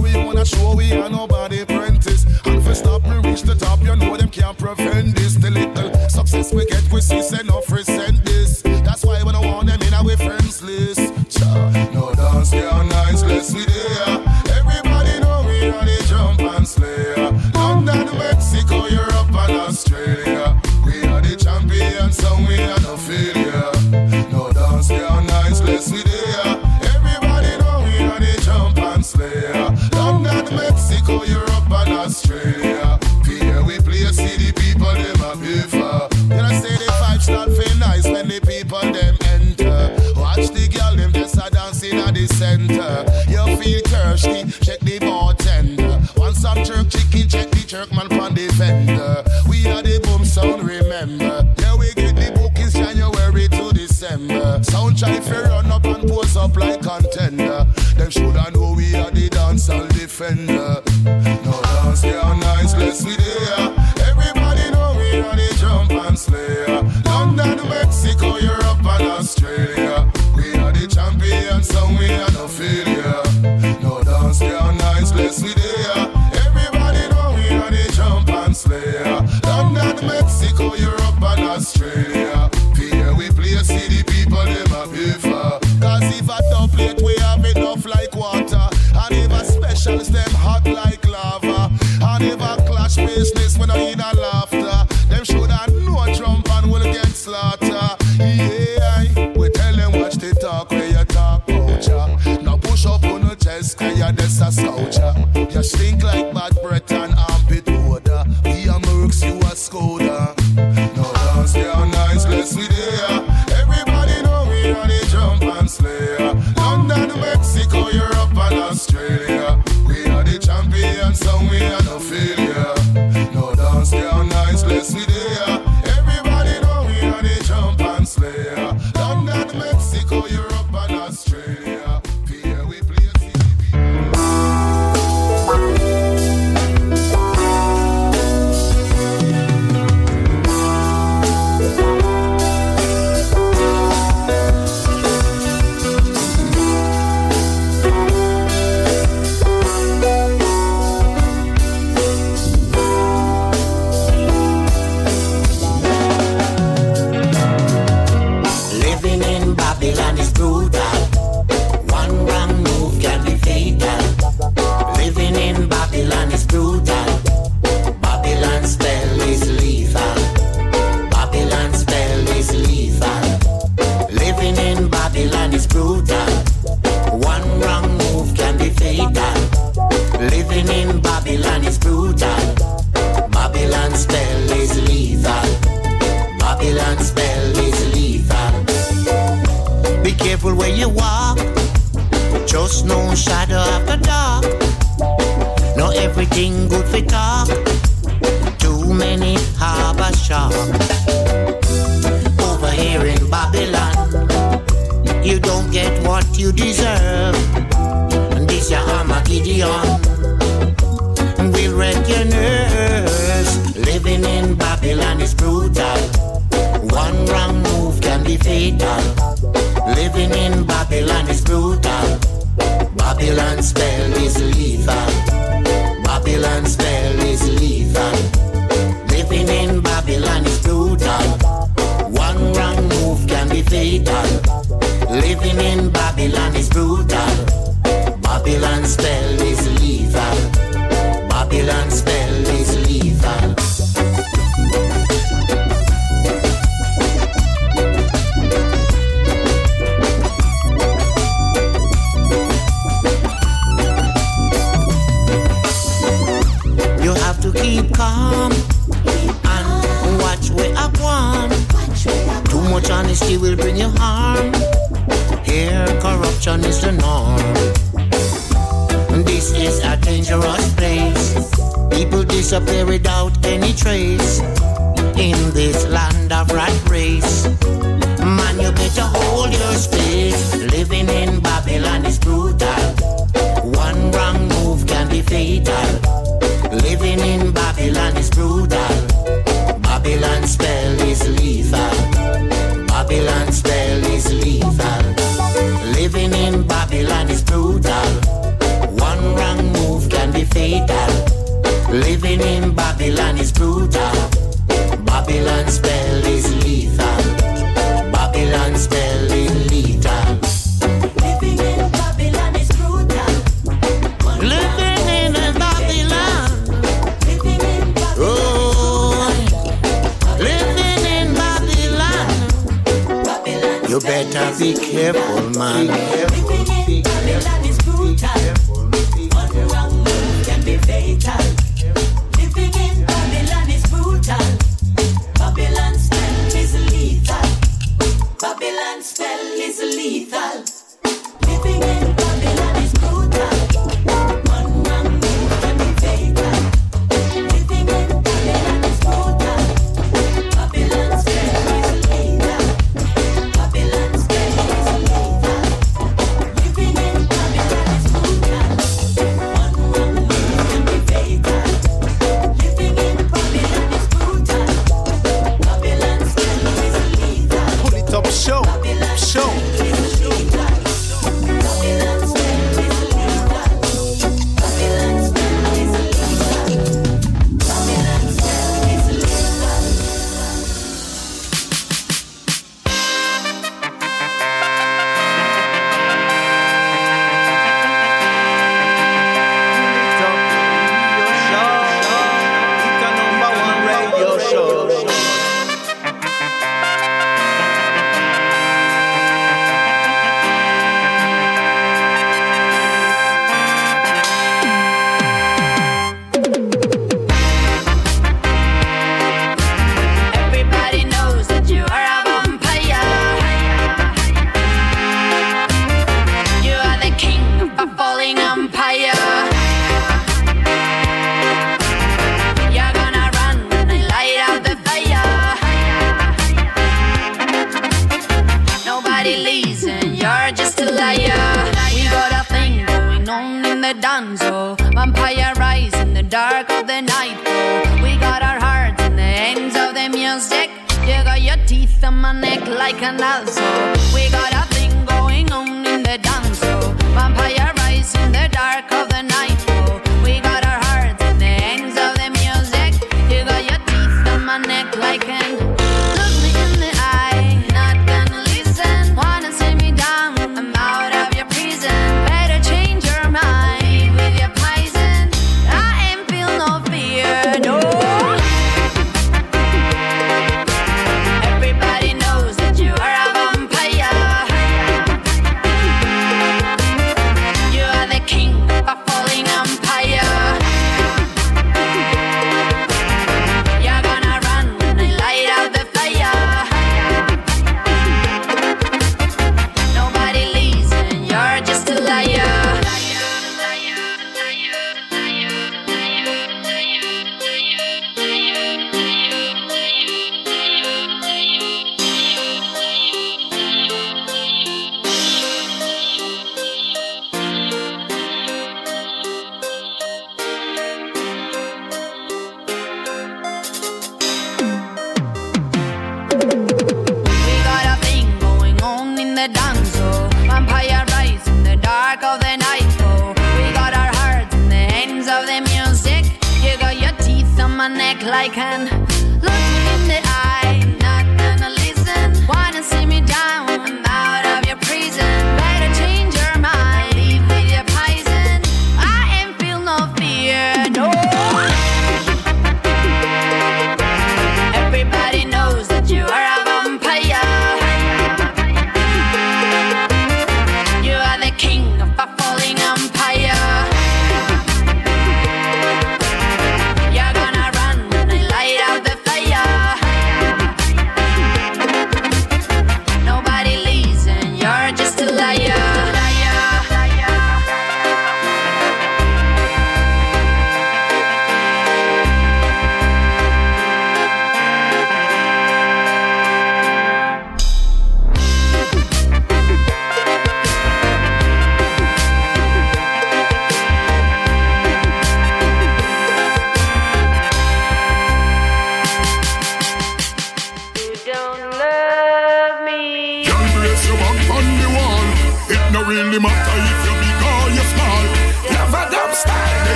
Speaker 11: We wanna show we are nobody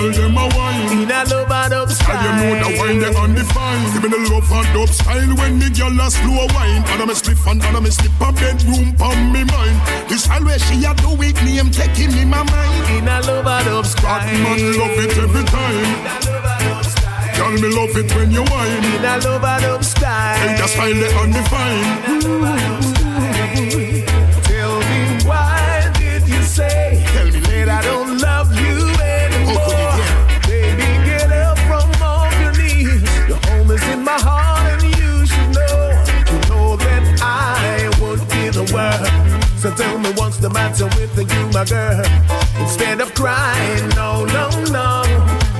Speaker 11: girl them a
Speaker 12: wine.
Speaker 30: In a love out of
Speaker 12: Girl,
Speaker 30: style.
Speaker 12: you know the wine they undefined.
Speaker 30: Give me the
Speaker 12: love and dub style when me girl a slow wine. And I'm a slip and I'm a slip a bedroom pon me mind. This style where she a do it, me am taking me my mind.
Speaker 30: In a love out of style.
Speaker 12: Bad man love it every time. Girl, me love it when you whine.
Speaker 30: In a love out of style.
Speaker 12: Hey, the style they undefined.
Speaker 30: The matter with you, my girl? Instead of crying, no, no, no.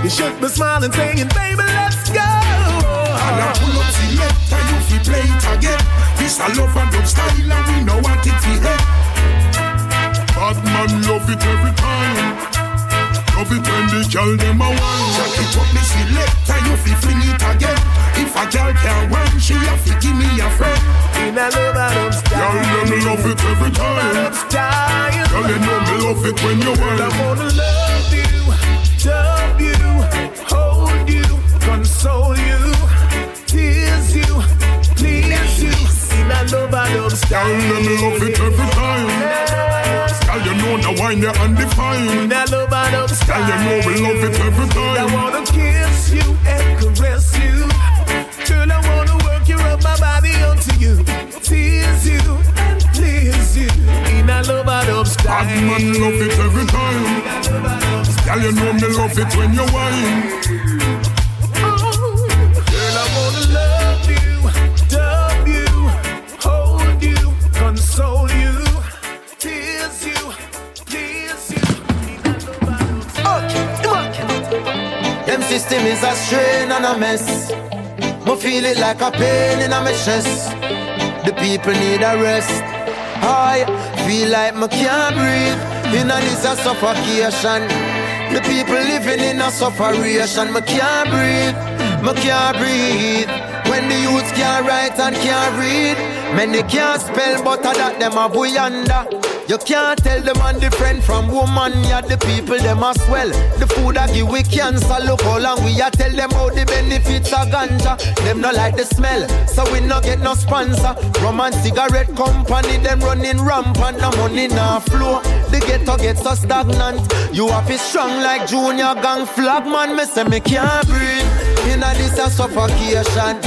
Speaker 30: You should be smiling, saying, baby, let's go.
Speaker 12: And I pull up select and you fi play it again. This a love and dub style and we know what it fi hit. Bad man love it every time. Love it when the girl them a wine. Jack it up me select and you fi fling it again. If a girl can wine, she a fi give me a friend.
Speaker 30: In a love out of style.
Speaker 12: Girl, you me love it every time.
Speaker 30: Style.
Speaker 12: Girl, you know me love it when you
Speaker 30: I wanna love you, love you, hold you, console you, tease you, please you. In a love of
Speaker 12: Girl,
Speaker 30: style.
Speaker 12: you me love it every time. Girl, you know the wine they undefined.
Speaker 30: In a love out of
Speaker 12: Girl,
Speaker 30: style.
Speaker 12: you know we love it every time.
Speaker 30: I wanna kiss you and caress you. You, tease you and please you. In a love out of style.
Speaker 12: Bad man love it every time. Girl, you know me love it when you whine.
Speaker 30: Girl, I wanna love you, love you, hold you, console you, tease you, please you.
Speaker 7: Them system is a strain and a mess. Me feel it like a pain in my chest. The people need a rest. I feel like me can't breathe. In a this a suffocation. The people living in a suffocation. Me can't breathe. Me can't breathe. When the youths can't write and can't read. Many can't spell, but I that them a boy under. You can't tell the man different from woman. Yeah, the people them as well. The food I give we cancer. Look how long we a tell them how the benefits of ganja. Them not like the smell, so we not get no sponsor. Rum and cigarette company them running rampant. The money now flow. The ghetto gets so stagnant. You have it strong like junior gang flag man. Me say me can't breathe. In a this a suffocation.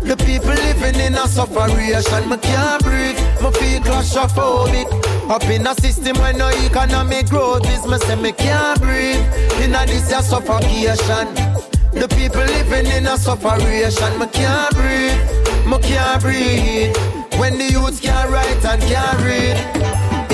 Speaker 7: The people living in a sufferation. Me can't breathe. Me feel claustrophobic. Up in a system where no economic growth is. Me say me can't breathe. In a this a suffocation. The people living in a sufferation. Me can't breathe. Me can't breathe. When the youths can't write and can't read.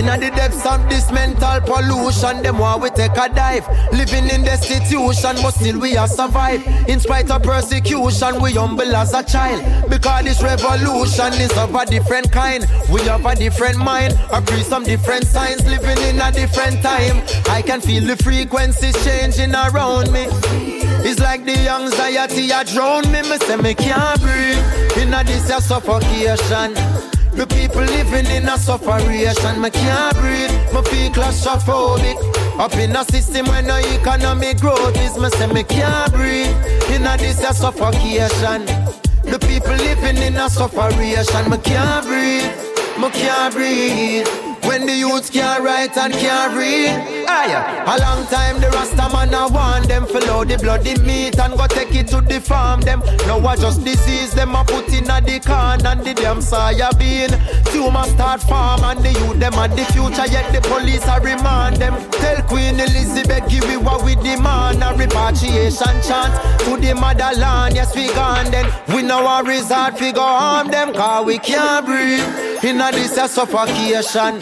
Speaker 7: In the depths of this mental pollution, them want we take a dive. Living in destitution, but still we are survive. In spite of persecution, we humble as a child. Because this revolution is of a different kind. We have a different mind, agree some different signs. Living in a different time. I can feel the frequencies changing around me. It's like the anxiety a drown me, me say me can't breathe. In a this a suffocation. The people living in a sufferation, me can't breathe. Me feel claustrophobic. Up in a system where no economic growth is, me say me can't breathe. In a this a suffocation. The people living in a sufferation, me can't breathe. Me can't breathe. When the youths can't write and can't read. Aye, a long time the Rasta man a want them follow the bloody meat and go take it to the farm them. Now I just disease them a put in a the can and the damn soya bean. Tumor start farm and the youth them at the future yet the police a remand them. Tell Queen Elizabeth give we what we demand a repatriation chant to the motherland. Yes we gone then. We know our resort we go harm them cause we can't breathe. In a this a suffocation.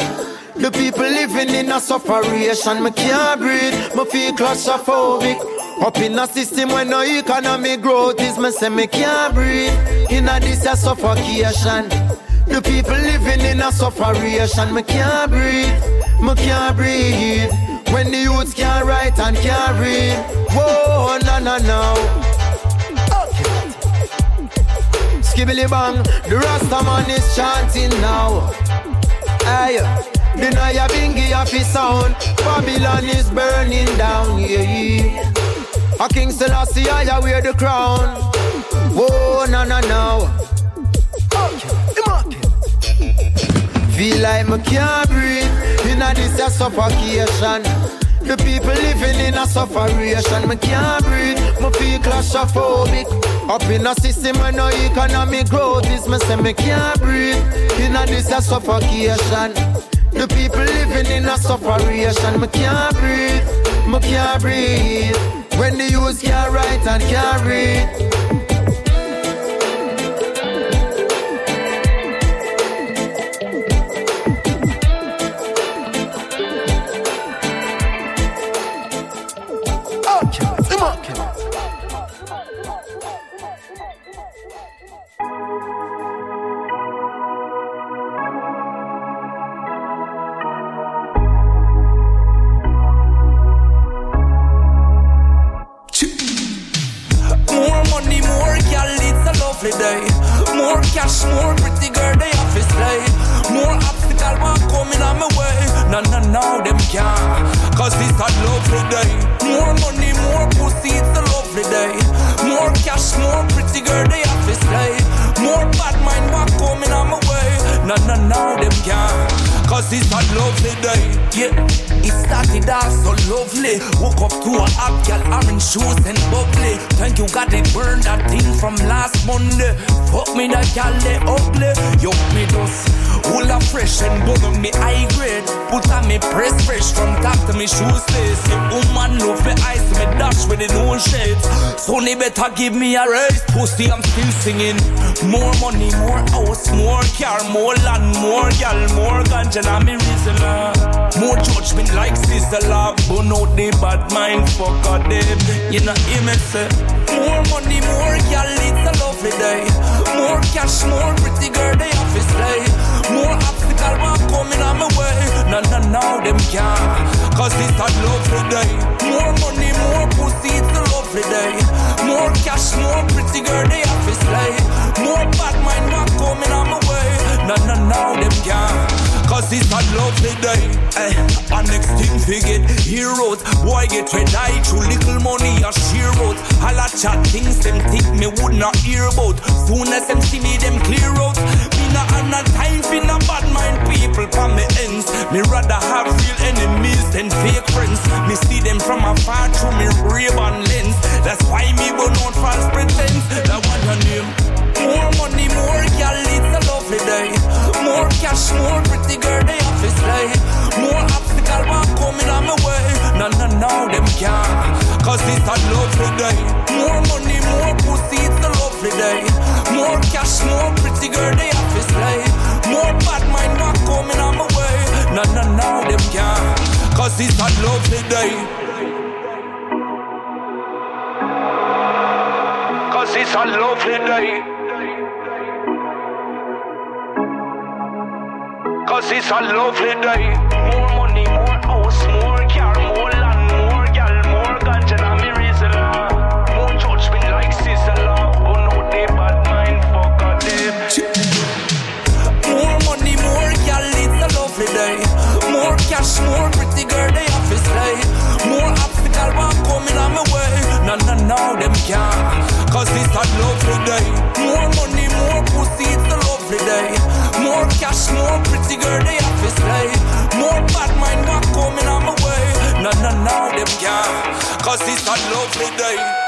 Speaker 7: The people living in a sufferation, me can't breathe, me feel claustrophobic. Up in a system where no economic growth is, me say me can't breathe. In a this a suffocation. The people living in a sufferation, me can't breathe, me can't breathe. When the youths can't write and can't read, whoa, no, no, no. Skibbly bang, the Rasta man is chanting now. Aye. Deny a bingy of his sound. Babylon is burning down, yeah. A King Selassie, I wear the crown. Whoa, no, no, no. Feel like me can't breathe. In a this a suffocation. The people living in a sufferation. Me can't breathe. Me feel claustrophobic. Up in a system where no economic growth is. Me say me can't breathe. In a this a suffocation. The people living in a sufferation. Me can't breathe. Me can't breathe. When the youth can't write and can't read.
Speaker 31: No, no, no, them can't. Cause it's a lovely day. More money, more pussy, it's a lovely day. More cash, more pretty girl, they have to slay. More bad mind, man, coming on my way. Them can't. Cause it's a lovely day. Yeah, it started off so lovely. Woke up to a hot girl, orange shoes and bubbly. Thank you, God, it burned that thing from last Monday. Fuck me, that gal, they ugly. Yup, me dust. Full of fresh and bubble me high grade. Put on me press fresh from top to me shoes lace. The woman love me eyes, me dash with the no shades. Sonny better give me a raise. Pussy, I'm still singing. More money, more house, more car, more land, more gal, more ganja, and me reason. More judgment like sister love. Burn out the bad mind, fuck a them. You know, hear me say. More money, more gal, it's a lovely day. More cash, more pretty girl, they have to slay. More obstacle, man, coming on my way. No, no, no, them can't. Cause it's a lovely day. More money, more pussy, it's a lovely day. More cash, more pretty girl, they have to slay. More bad mind, man, coming on my way. No, no, no, them can't. Cause it's a lovely day. Eh, and next thing we get heroes. Boy get red eye through little money a sheer. All a chat things them think me would not hear about. Soon as them see me, them clear out. Me not have no time for no bad mind people from me ends. Me rather have real enemies than fake friends. Me see them from afar through me Ray-Ban lens. That's why me burn out false pretense. That one her name. Cash, more pretty girl, they have to slay. More obstacle, man, coming on my way. No, no, no, them can't. Cause it's a lovely day. More money, more pussy, it's a lovely day. More cash, more pretty girl, they have to slay. More bad mind, man, coming on my way. No, no, no, them can't. Cause it's a lovely day. Cause it's a lovely day. Cause it's a lovely day. More money, more house, more car, more land, more gal, more ganja, and me reason. More
Speaker 16: judgment like sizzle. Oh no, they bad mind, fuck a them.
Speaker 31: More money, more gal, it's a lovely day. More cash, more pretty girl, they have to slay. More obstacle, one coming on my way. No, no, no, them can't. Cause it's a lovely day.
Speaker 17: More money, more pussy, it's a lovely day. More cash, more pretty girl, they have to slay. More bad mind, not coming on my way. No, no, no, them can't, cause it's a lovely day.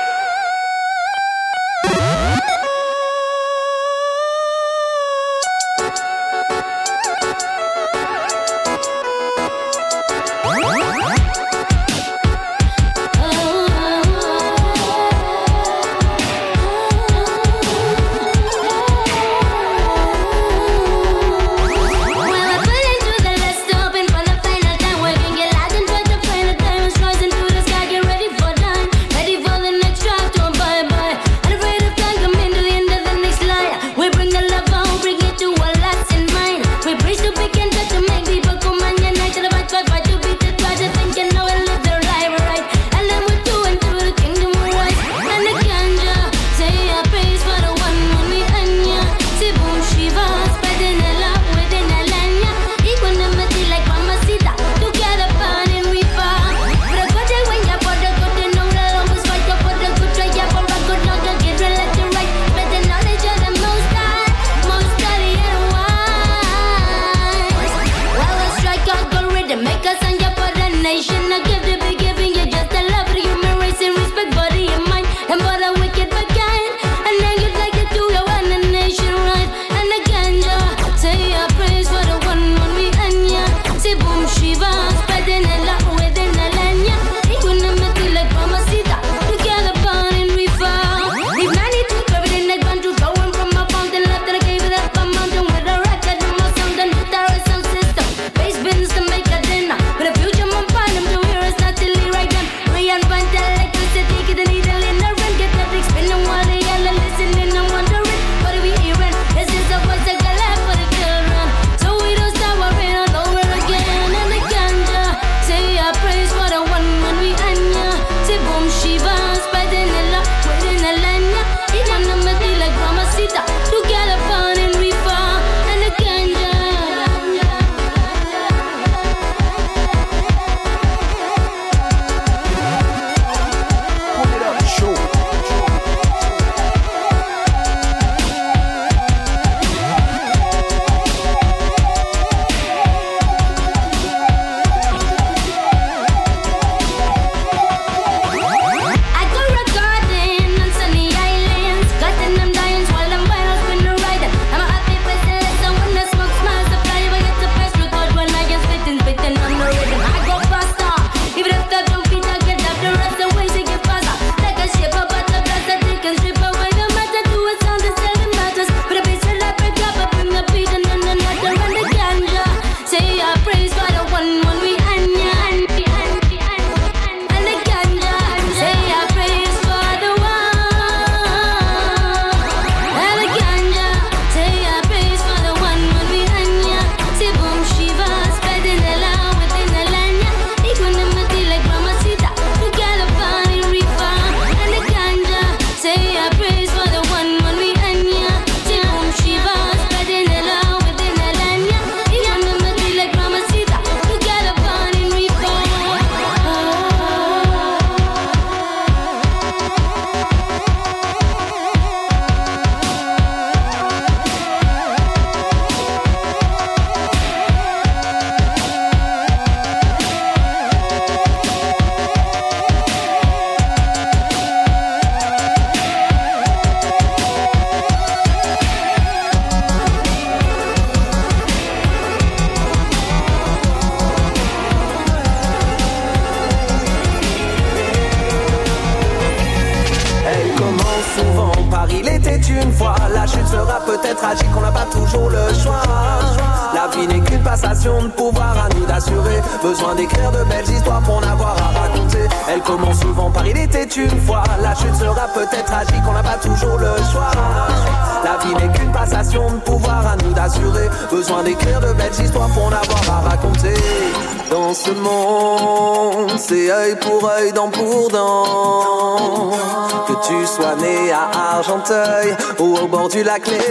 Speaker 17: Au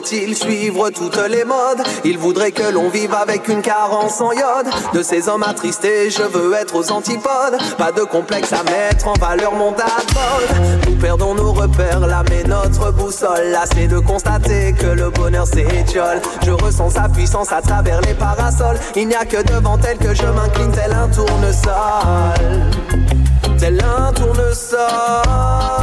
Speaker 17: faudrait-il suivre toutes les modes? Il voudrait que l'on vive avec une carence en iode. De ces hommes attristés, je veux être aux antipodes. Pas de complexe à mettre en valeur mon dad Nous perdons nos repères, là mais notre boussole. Assez de constater que le bonheur s'étiole. Je ressens sa puissance à travers les parasols. Il n'y a que devant elle que je m'incline tel un tournesol. Tel un tournesol.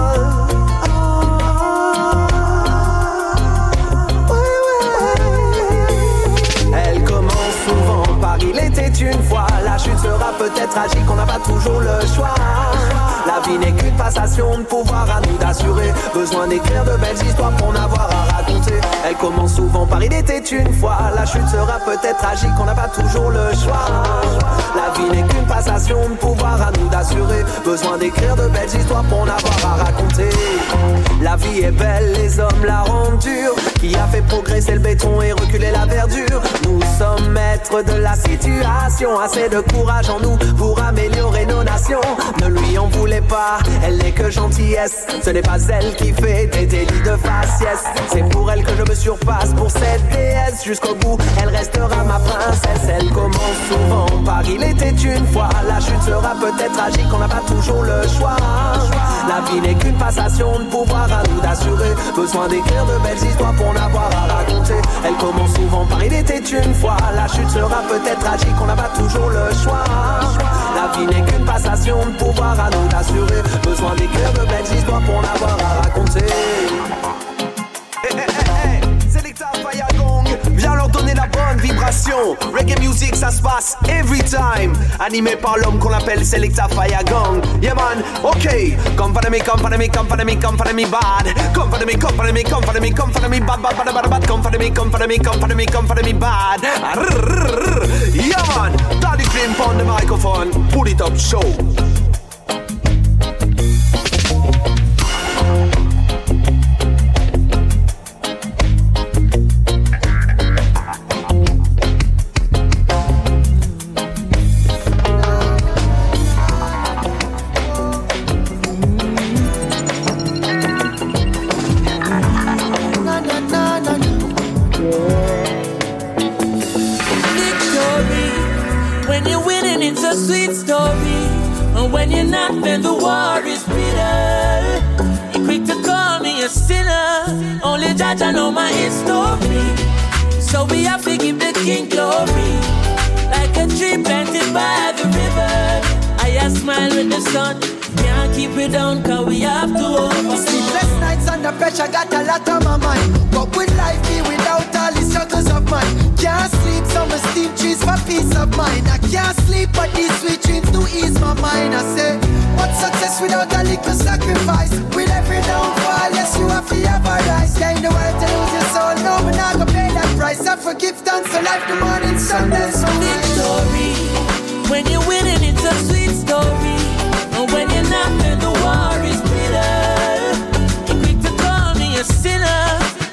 Speaker 17: Une fois. La chute sera peut-être tragique, on n'a pas toujours le choix. La vie n'est qu'une passation de pouvoir à nous d'assurer. Besoin d'écrire de belles histoires pour n'avoir à raconter. Elle commence souvent par il était une fois. La chute sera peut-être tragique, on n'a pas toujours le choix. La vie n'est qu'une passation de pouvoir à nous d'assurer. Besoin d'écrire de belles histoires pour n'avoir à raconter. La vie est belle, les hommes la rendent dure. Qui a fait progresser le béton et reculer la verdure? Nous sommes maîtres de la situation. Assez de courage en nous pour améliorer nos nations. Ne lui en voulez elle n'est que gentillesse. Ce n'est pas elle qui fait des délits de faciès. C'est pour elle que je me surpasse pour cette déesse. Jusqu'au bout, elle restera ma princesse. Elle commence souvent par il était une fois. La chute sera peut-être tragique, on n'a pas toujours le choix. La vie n'est qu'une passation de pouvoir à nous d'assurer. Besoin d'écrire de belles histoires pour n'avoir à raconter. Elle commence souvent par il était une fois. La chute sera peut-être tragique, on n'a pas toujours le choix. Vie n'est qu'une passation de pouvoir à nous d'assurer. Besoin d'écrire de belles histoires pour n'avoir à raconter. bonne vibration. Reggae music, ça se passe every time. Animé par l'homme qu'on appelle Selecta Fire Gang. Yeah man, ok. Come follow me, come follow me, come follow me, come follow me bad. Come follow me, come follow me, come follow me, come follow me bad, bad, bad, bad, bad. Come follow me, come follow me, come follow me, come follow me bad. Yeah man, Daddy Green on the microphone, put it up, show.
Speaker 32: I know my history. So we have to give the king glory. Like a tree planted by the river. I a smile with the sun. Can't keep it down, cause we have to overcome.
Speaker 29: Sleepless nights under pressure got a lot on my mind. What would life be without all the struggles of mine? Can't sleep, some steam trees for peace of mind. I can't sleep, but these sweet dreams do ease my mind. I say, what success without a little sacrifice? With every downfall, yes, you have to have a rise. Yeah, in the world to lose your soul, no, but not gonna pay that price. I forgive thanks for life, the morning sun, so
Speaker 32: victory. When you're winning, it's a sweet story. But when you're not, then the war is bitter. You're quick to call me a sinner.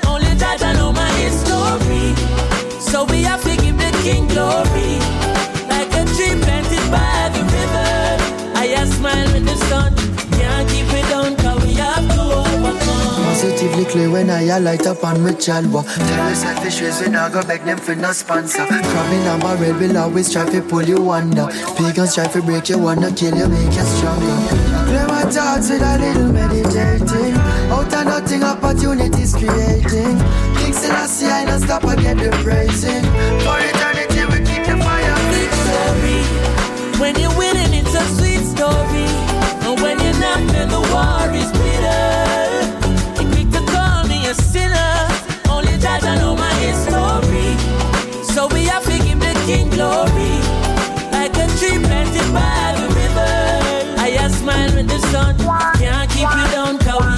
Speaker 32: Only judge I know my history. So we have to give the king glory.
Speaker 29: Positively clear when I light up on my chalwa Tell yourself fish ways we go beg them for no sponsor. Crabbing on my red will always try to pull you under. Pagans try to break you, wanna kill you, make you stronger. Clear my thoughts with a little meditating. Out of nothing opportunities creating. Things that I see I don't stop I get the praising. For eternity we keep the fire
Speaker 32: victory. When you're winning, it's a sweet story. And when you're not, then the war is bitter. know my history. So we are picking give the king glory. Like a tree planted by the river. I smile
Speaker 29: with the sun. Can't
Speaker 32: keep you down, cause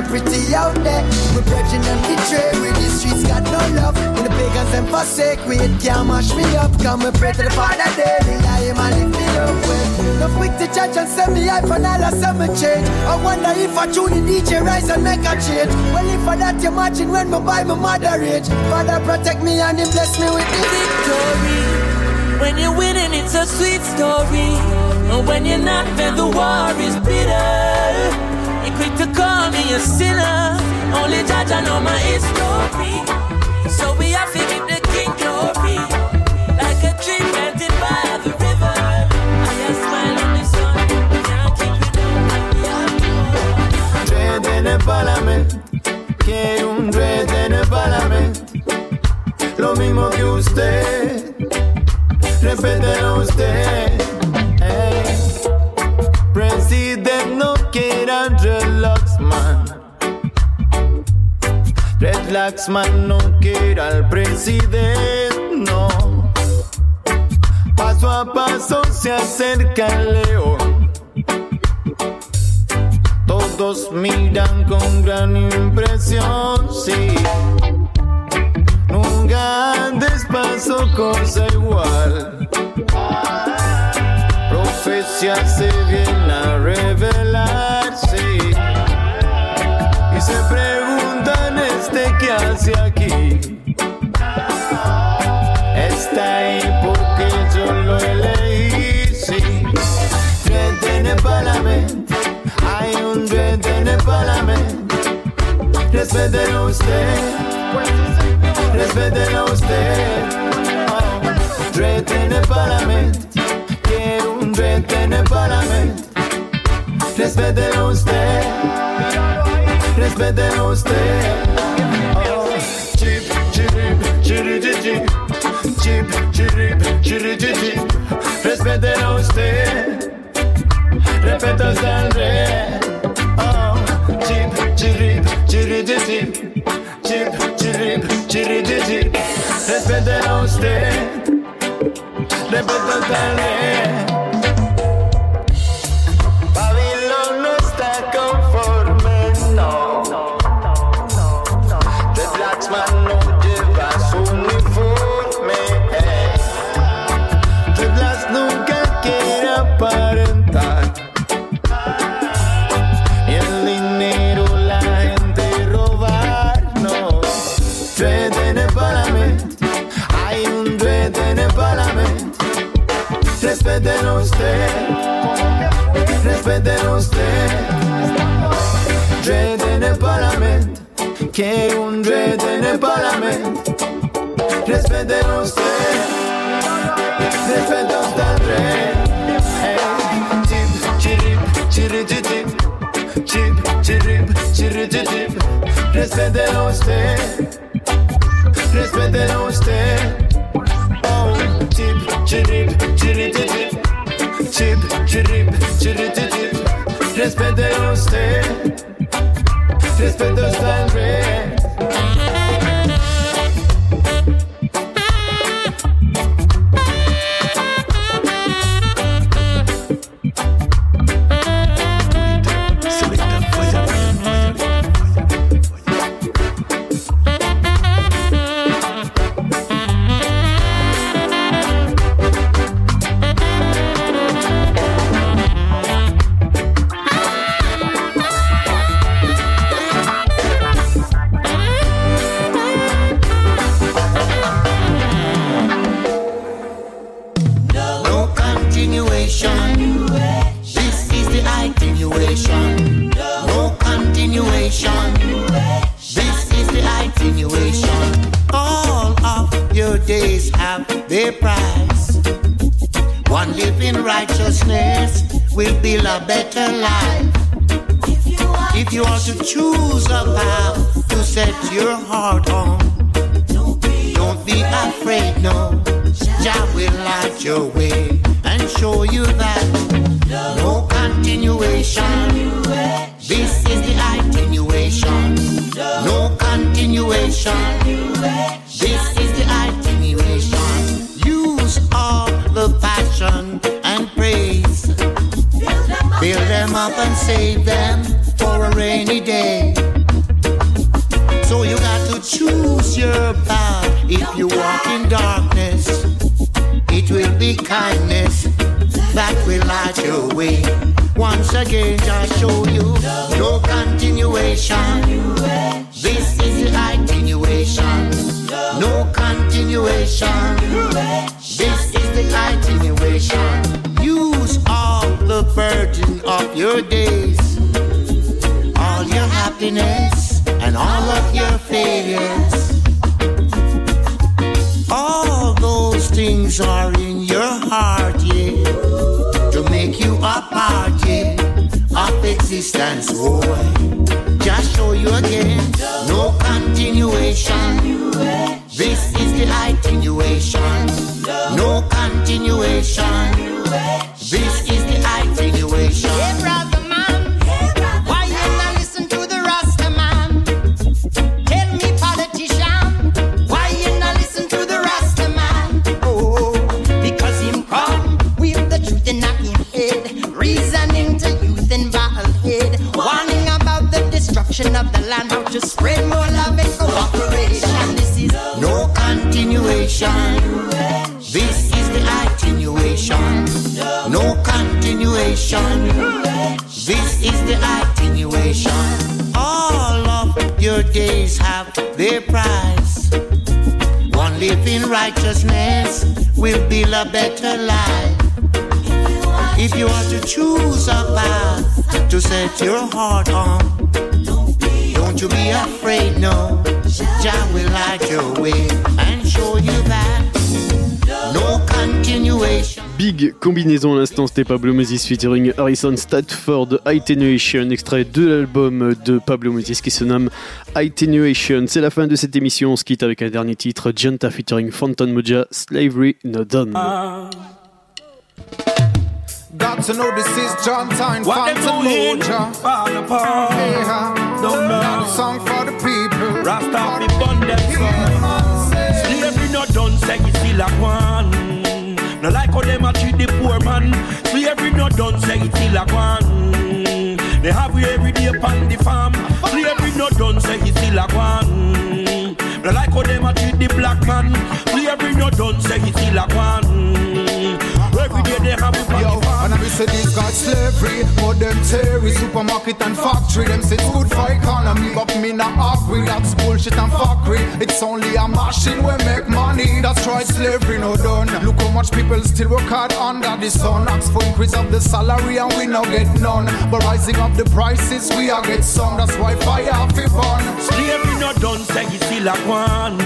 Speaker 29: no pretty out there. We're bridging on the betrayed, we the streets got no love. When the pagans and forsake, we can't mash me up. Come and pray to the Father daily, I am a little me up. No quick to judge and send me hype and all send me change. I wonder if I tune in DJ Rise and make a change. Well, if I that imagine when my buy my mother age. Father protect me and him bless me with the
Speaker 32: victory. When you're winning, it's a sweet story. But when you're not, then the war is bitter. And quick to call me a sinner. Only judge I know my history. So we have to give the king glory. Like a tree planted by the river. I just smile on the sun. Can't keep it
Speaker 15: down. Dread in the parliament. Que un dread en el parlamento. Lo mismo que usted. Respételo usted. Dreadlocks man no quiera al presidente, no. Paso a paso se acerca el león. Todos miran con gran impresión, sí. Nunca antes pasó cosa igual profecía se viene a revelar, sí. Y se preguntan este que hace aquí. Está ahí porque yo lo elegí, sí. Dread en el hay un dread en el parlamento. Respételo usted, respételo usted. Oh, dread en el parlamento quiero un rete en el parlamento. Respételo usted, respételo usted. Chip, chirip, chirip, chip, chirip, chirip, chip. Respételo usted, respeto está al rey. Oh, chip, chirip, chirip, chip, chip, chirip, chirip, chip. Respételo usted respétate. Babilón respételo usted. Dread en el parlamento, quiero un dread en el parlamento. Respételo usted, respeto usted al rey. Hey, chip, chirip, chirip, chip, chip, chirip, chirip, chip. Respételo usted, respételo usted. Oh, chip, chirip, chirip, Respételo
Speaker 3: c'était Pablo Moses featuring Harrison Statford, Attenuation, extrait de l'album de Pablo Moses qui se nomme Attenuation. C'est la fin de cette émission, on se quitte avec un dernier titre, Janta featuring Phantom Moja, Slavery No Done.
Speaker 9: Got to know this is John Time,
Speaker 11: What them
Speaker 9: Phantom
Speaker 11: doing?
Speaker 9: Moja.
Speaker 11: Fall apart.
Speaker 9: Yeah.
Speaker 11: Don't know.
Speaker 9: Song for the people.
Speaker 11: Rasta be bun them son. Slavery not done, say it still a one. Like how them a treat the poor man. Slavery not done, say it still a one. They have we every day upon the farm. Slavery not done, say it still a one. No like how them a treat the black man. Slavery not done, say it still a one.
Speaker 9: Say this got slavery, but them theory, supermarket and factory. Them say it's good for economy, but me not agree. That's bullshit and fuckery. It's only a machine we make money. That's right, slavery no done. Look how much people still work hard under the sun. Ask for increase of the salary and we no get none. But rising up the prices, we are get some. That's why fire fi burn.
Speaker 11: Slavery not done, say it still a one.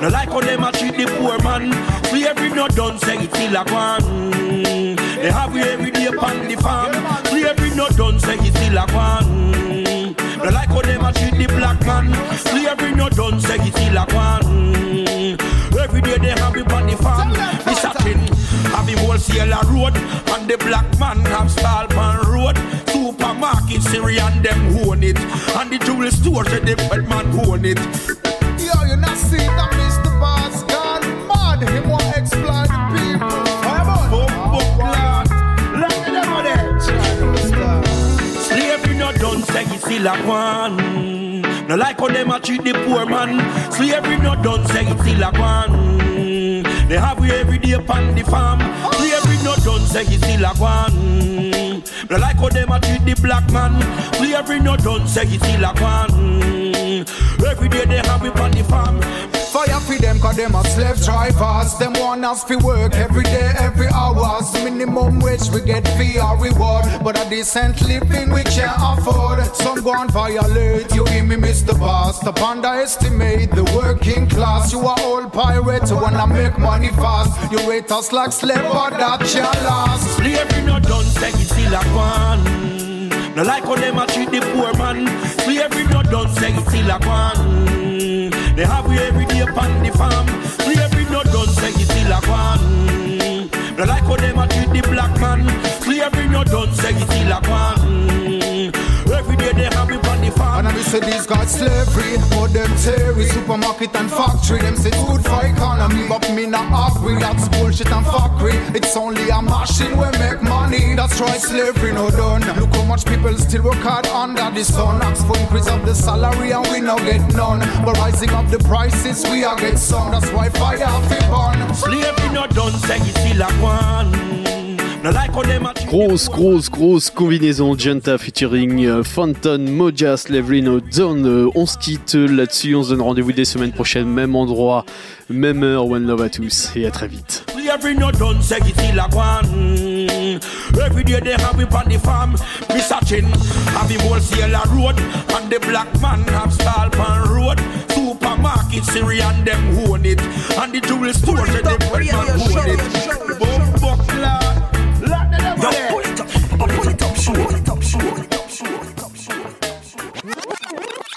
Speaker 11: No like how them a treat the poor man. Slavery not done, say it still a one. They have we every day upon the farm. Slavery not done, say it still a one. No like how them a treat the black man. Slavery not done, say it still a one. Every day they have it on the farm. This a thing. Have him wholesaler road and the black man have stall pan road. Supermarket Syrian them own it, and the jewel store say the bed man own it.
Speaker 9: Yo, you not see that Mr.
Speaker 11: still a one. No like how them a treat the poor man. See Slavery not done, say it still a one. They have we every day upon the farm. See Slavery not done, say it still a one. No like how them a treat the black man. See Slavery not done, say it still a one. Every day they have we on the farm.
Speaker 9: Fire for them, cause them are slave drivers. Them want us to work every day, every hour. Minimum wage we get for our reward. But a decent living we can't afford. Some go and violate, you hear me, Mr. Boss. Stop underestimate the working class. You are all pirates who wanna make money fast. You rate us like slave, but that can't last.
Speaker 11: Slavery not done, say it still a one. No like how them a treat the poor man. Slavery not done, say it still a one. They have we every day upon the farm. Slavery not done, say it still a one. No like how them a treat the black man. Slavery not done, say it still a one.
Speaker 9: And I say these got slavery, them theory, supermarket and factory. Them say it's good for economy, but me not agree. That's bullshit and fuckery. It's only a machine we make money. That's right, slavery no done. Look how much people still work hard under the sun. Ask for increase of the salary and we no get none. But rising up the prices, we are get some. That's why fire fi burn.
Speaker 11: Slavery no done, say you still a one.
Speaker 3: Grosse, grosse, grosse combinaison Genta featuring euh, Phantom, Moja, Slavery No Zone. Euh, on se quitte là-dessus, on se donne rendez-vous des semaines prochaines, même endroit, même heure. One love à tous et à très vite.
Speaker 11: Slavery no done, say you still a one. Every day they have it on the farm, me searching. Have him wholesaler road, and the black man have stall pan road. Supermarket, Syrian them own it, and the jewel store say them well man kapsúa, kapsúa, kapsúa, kapsúa.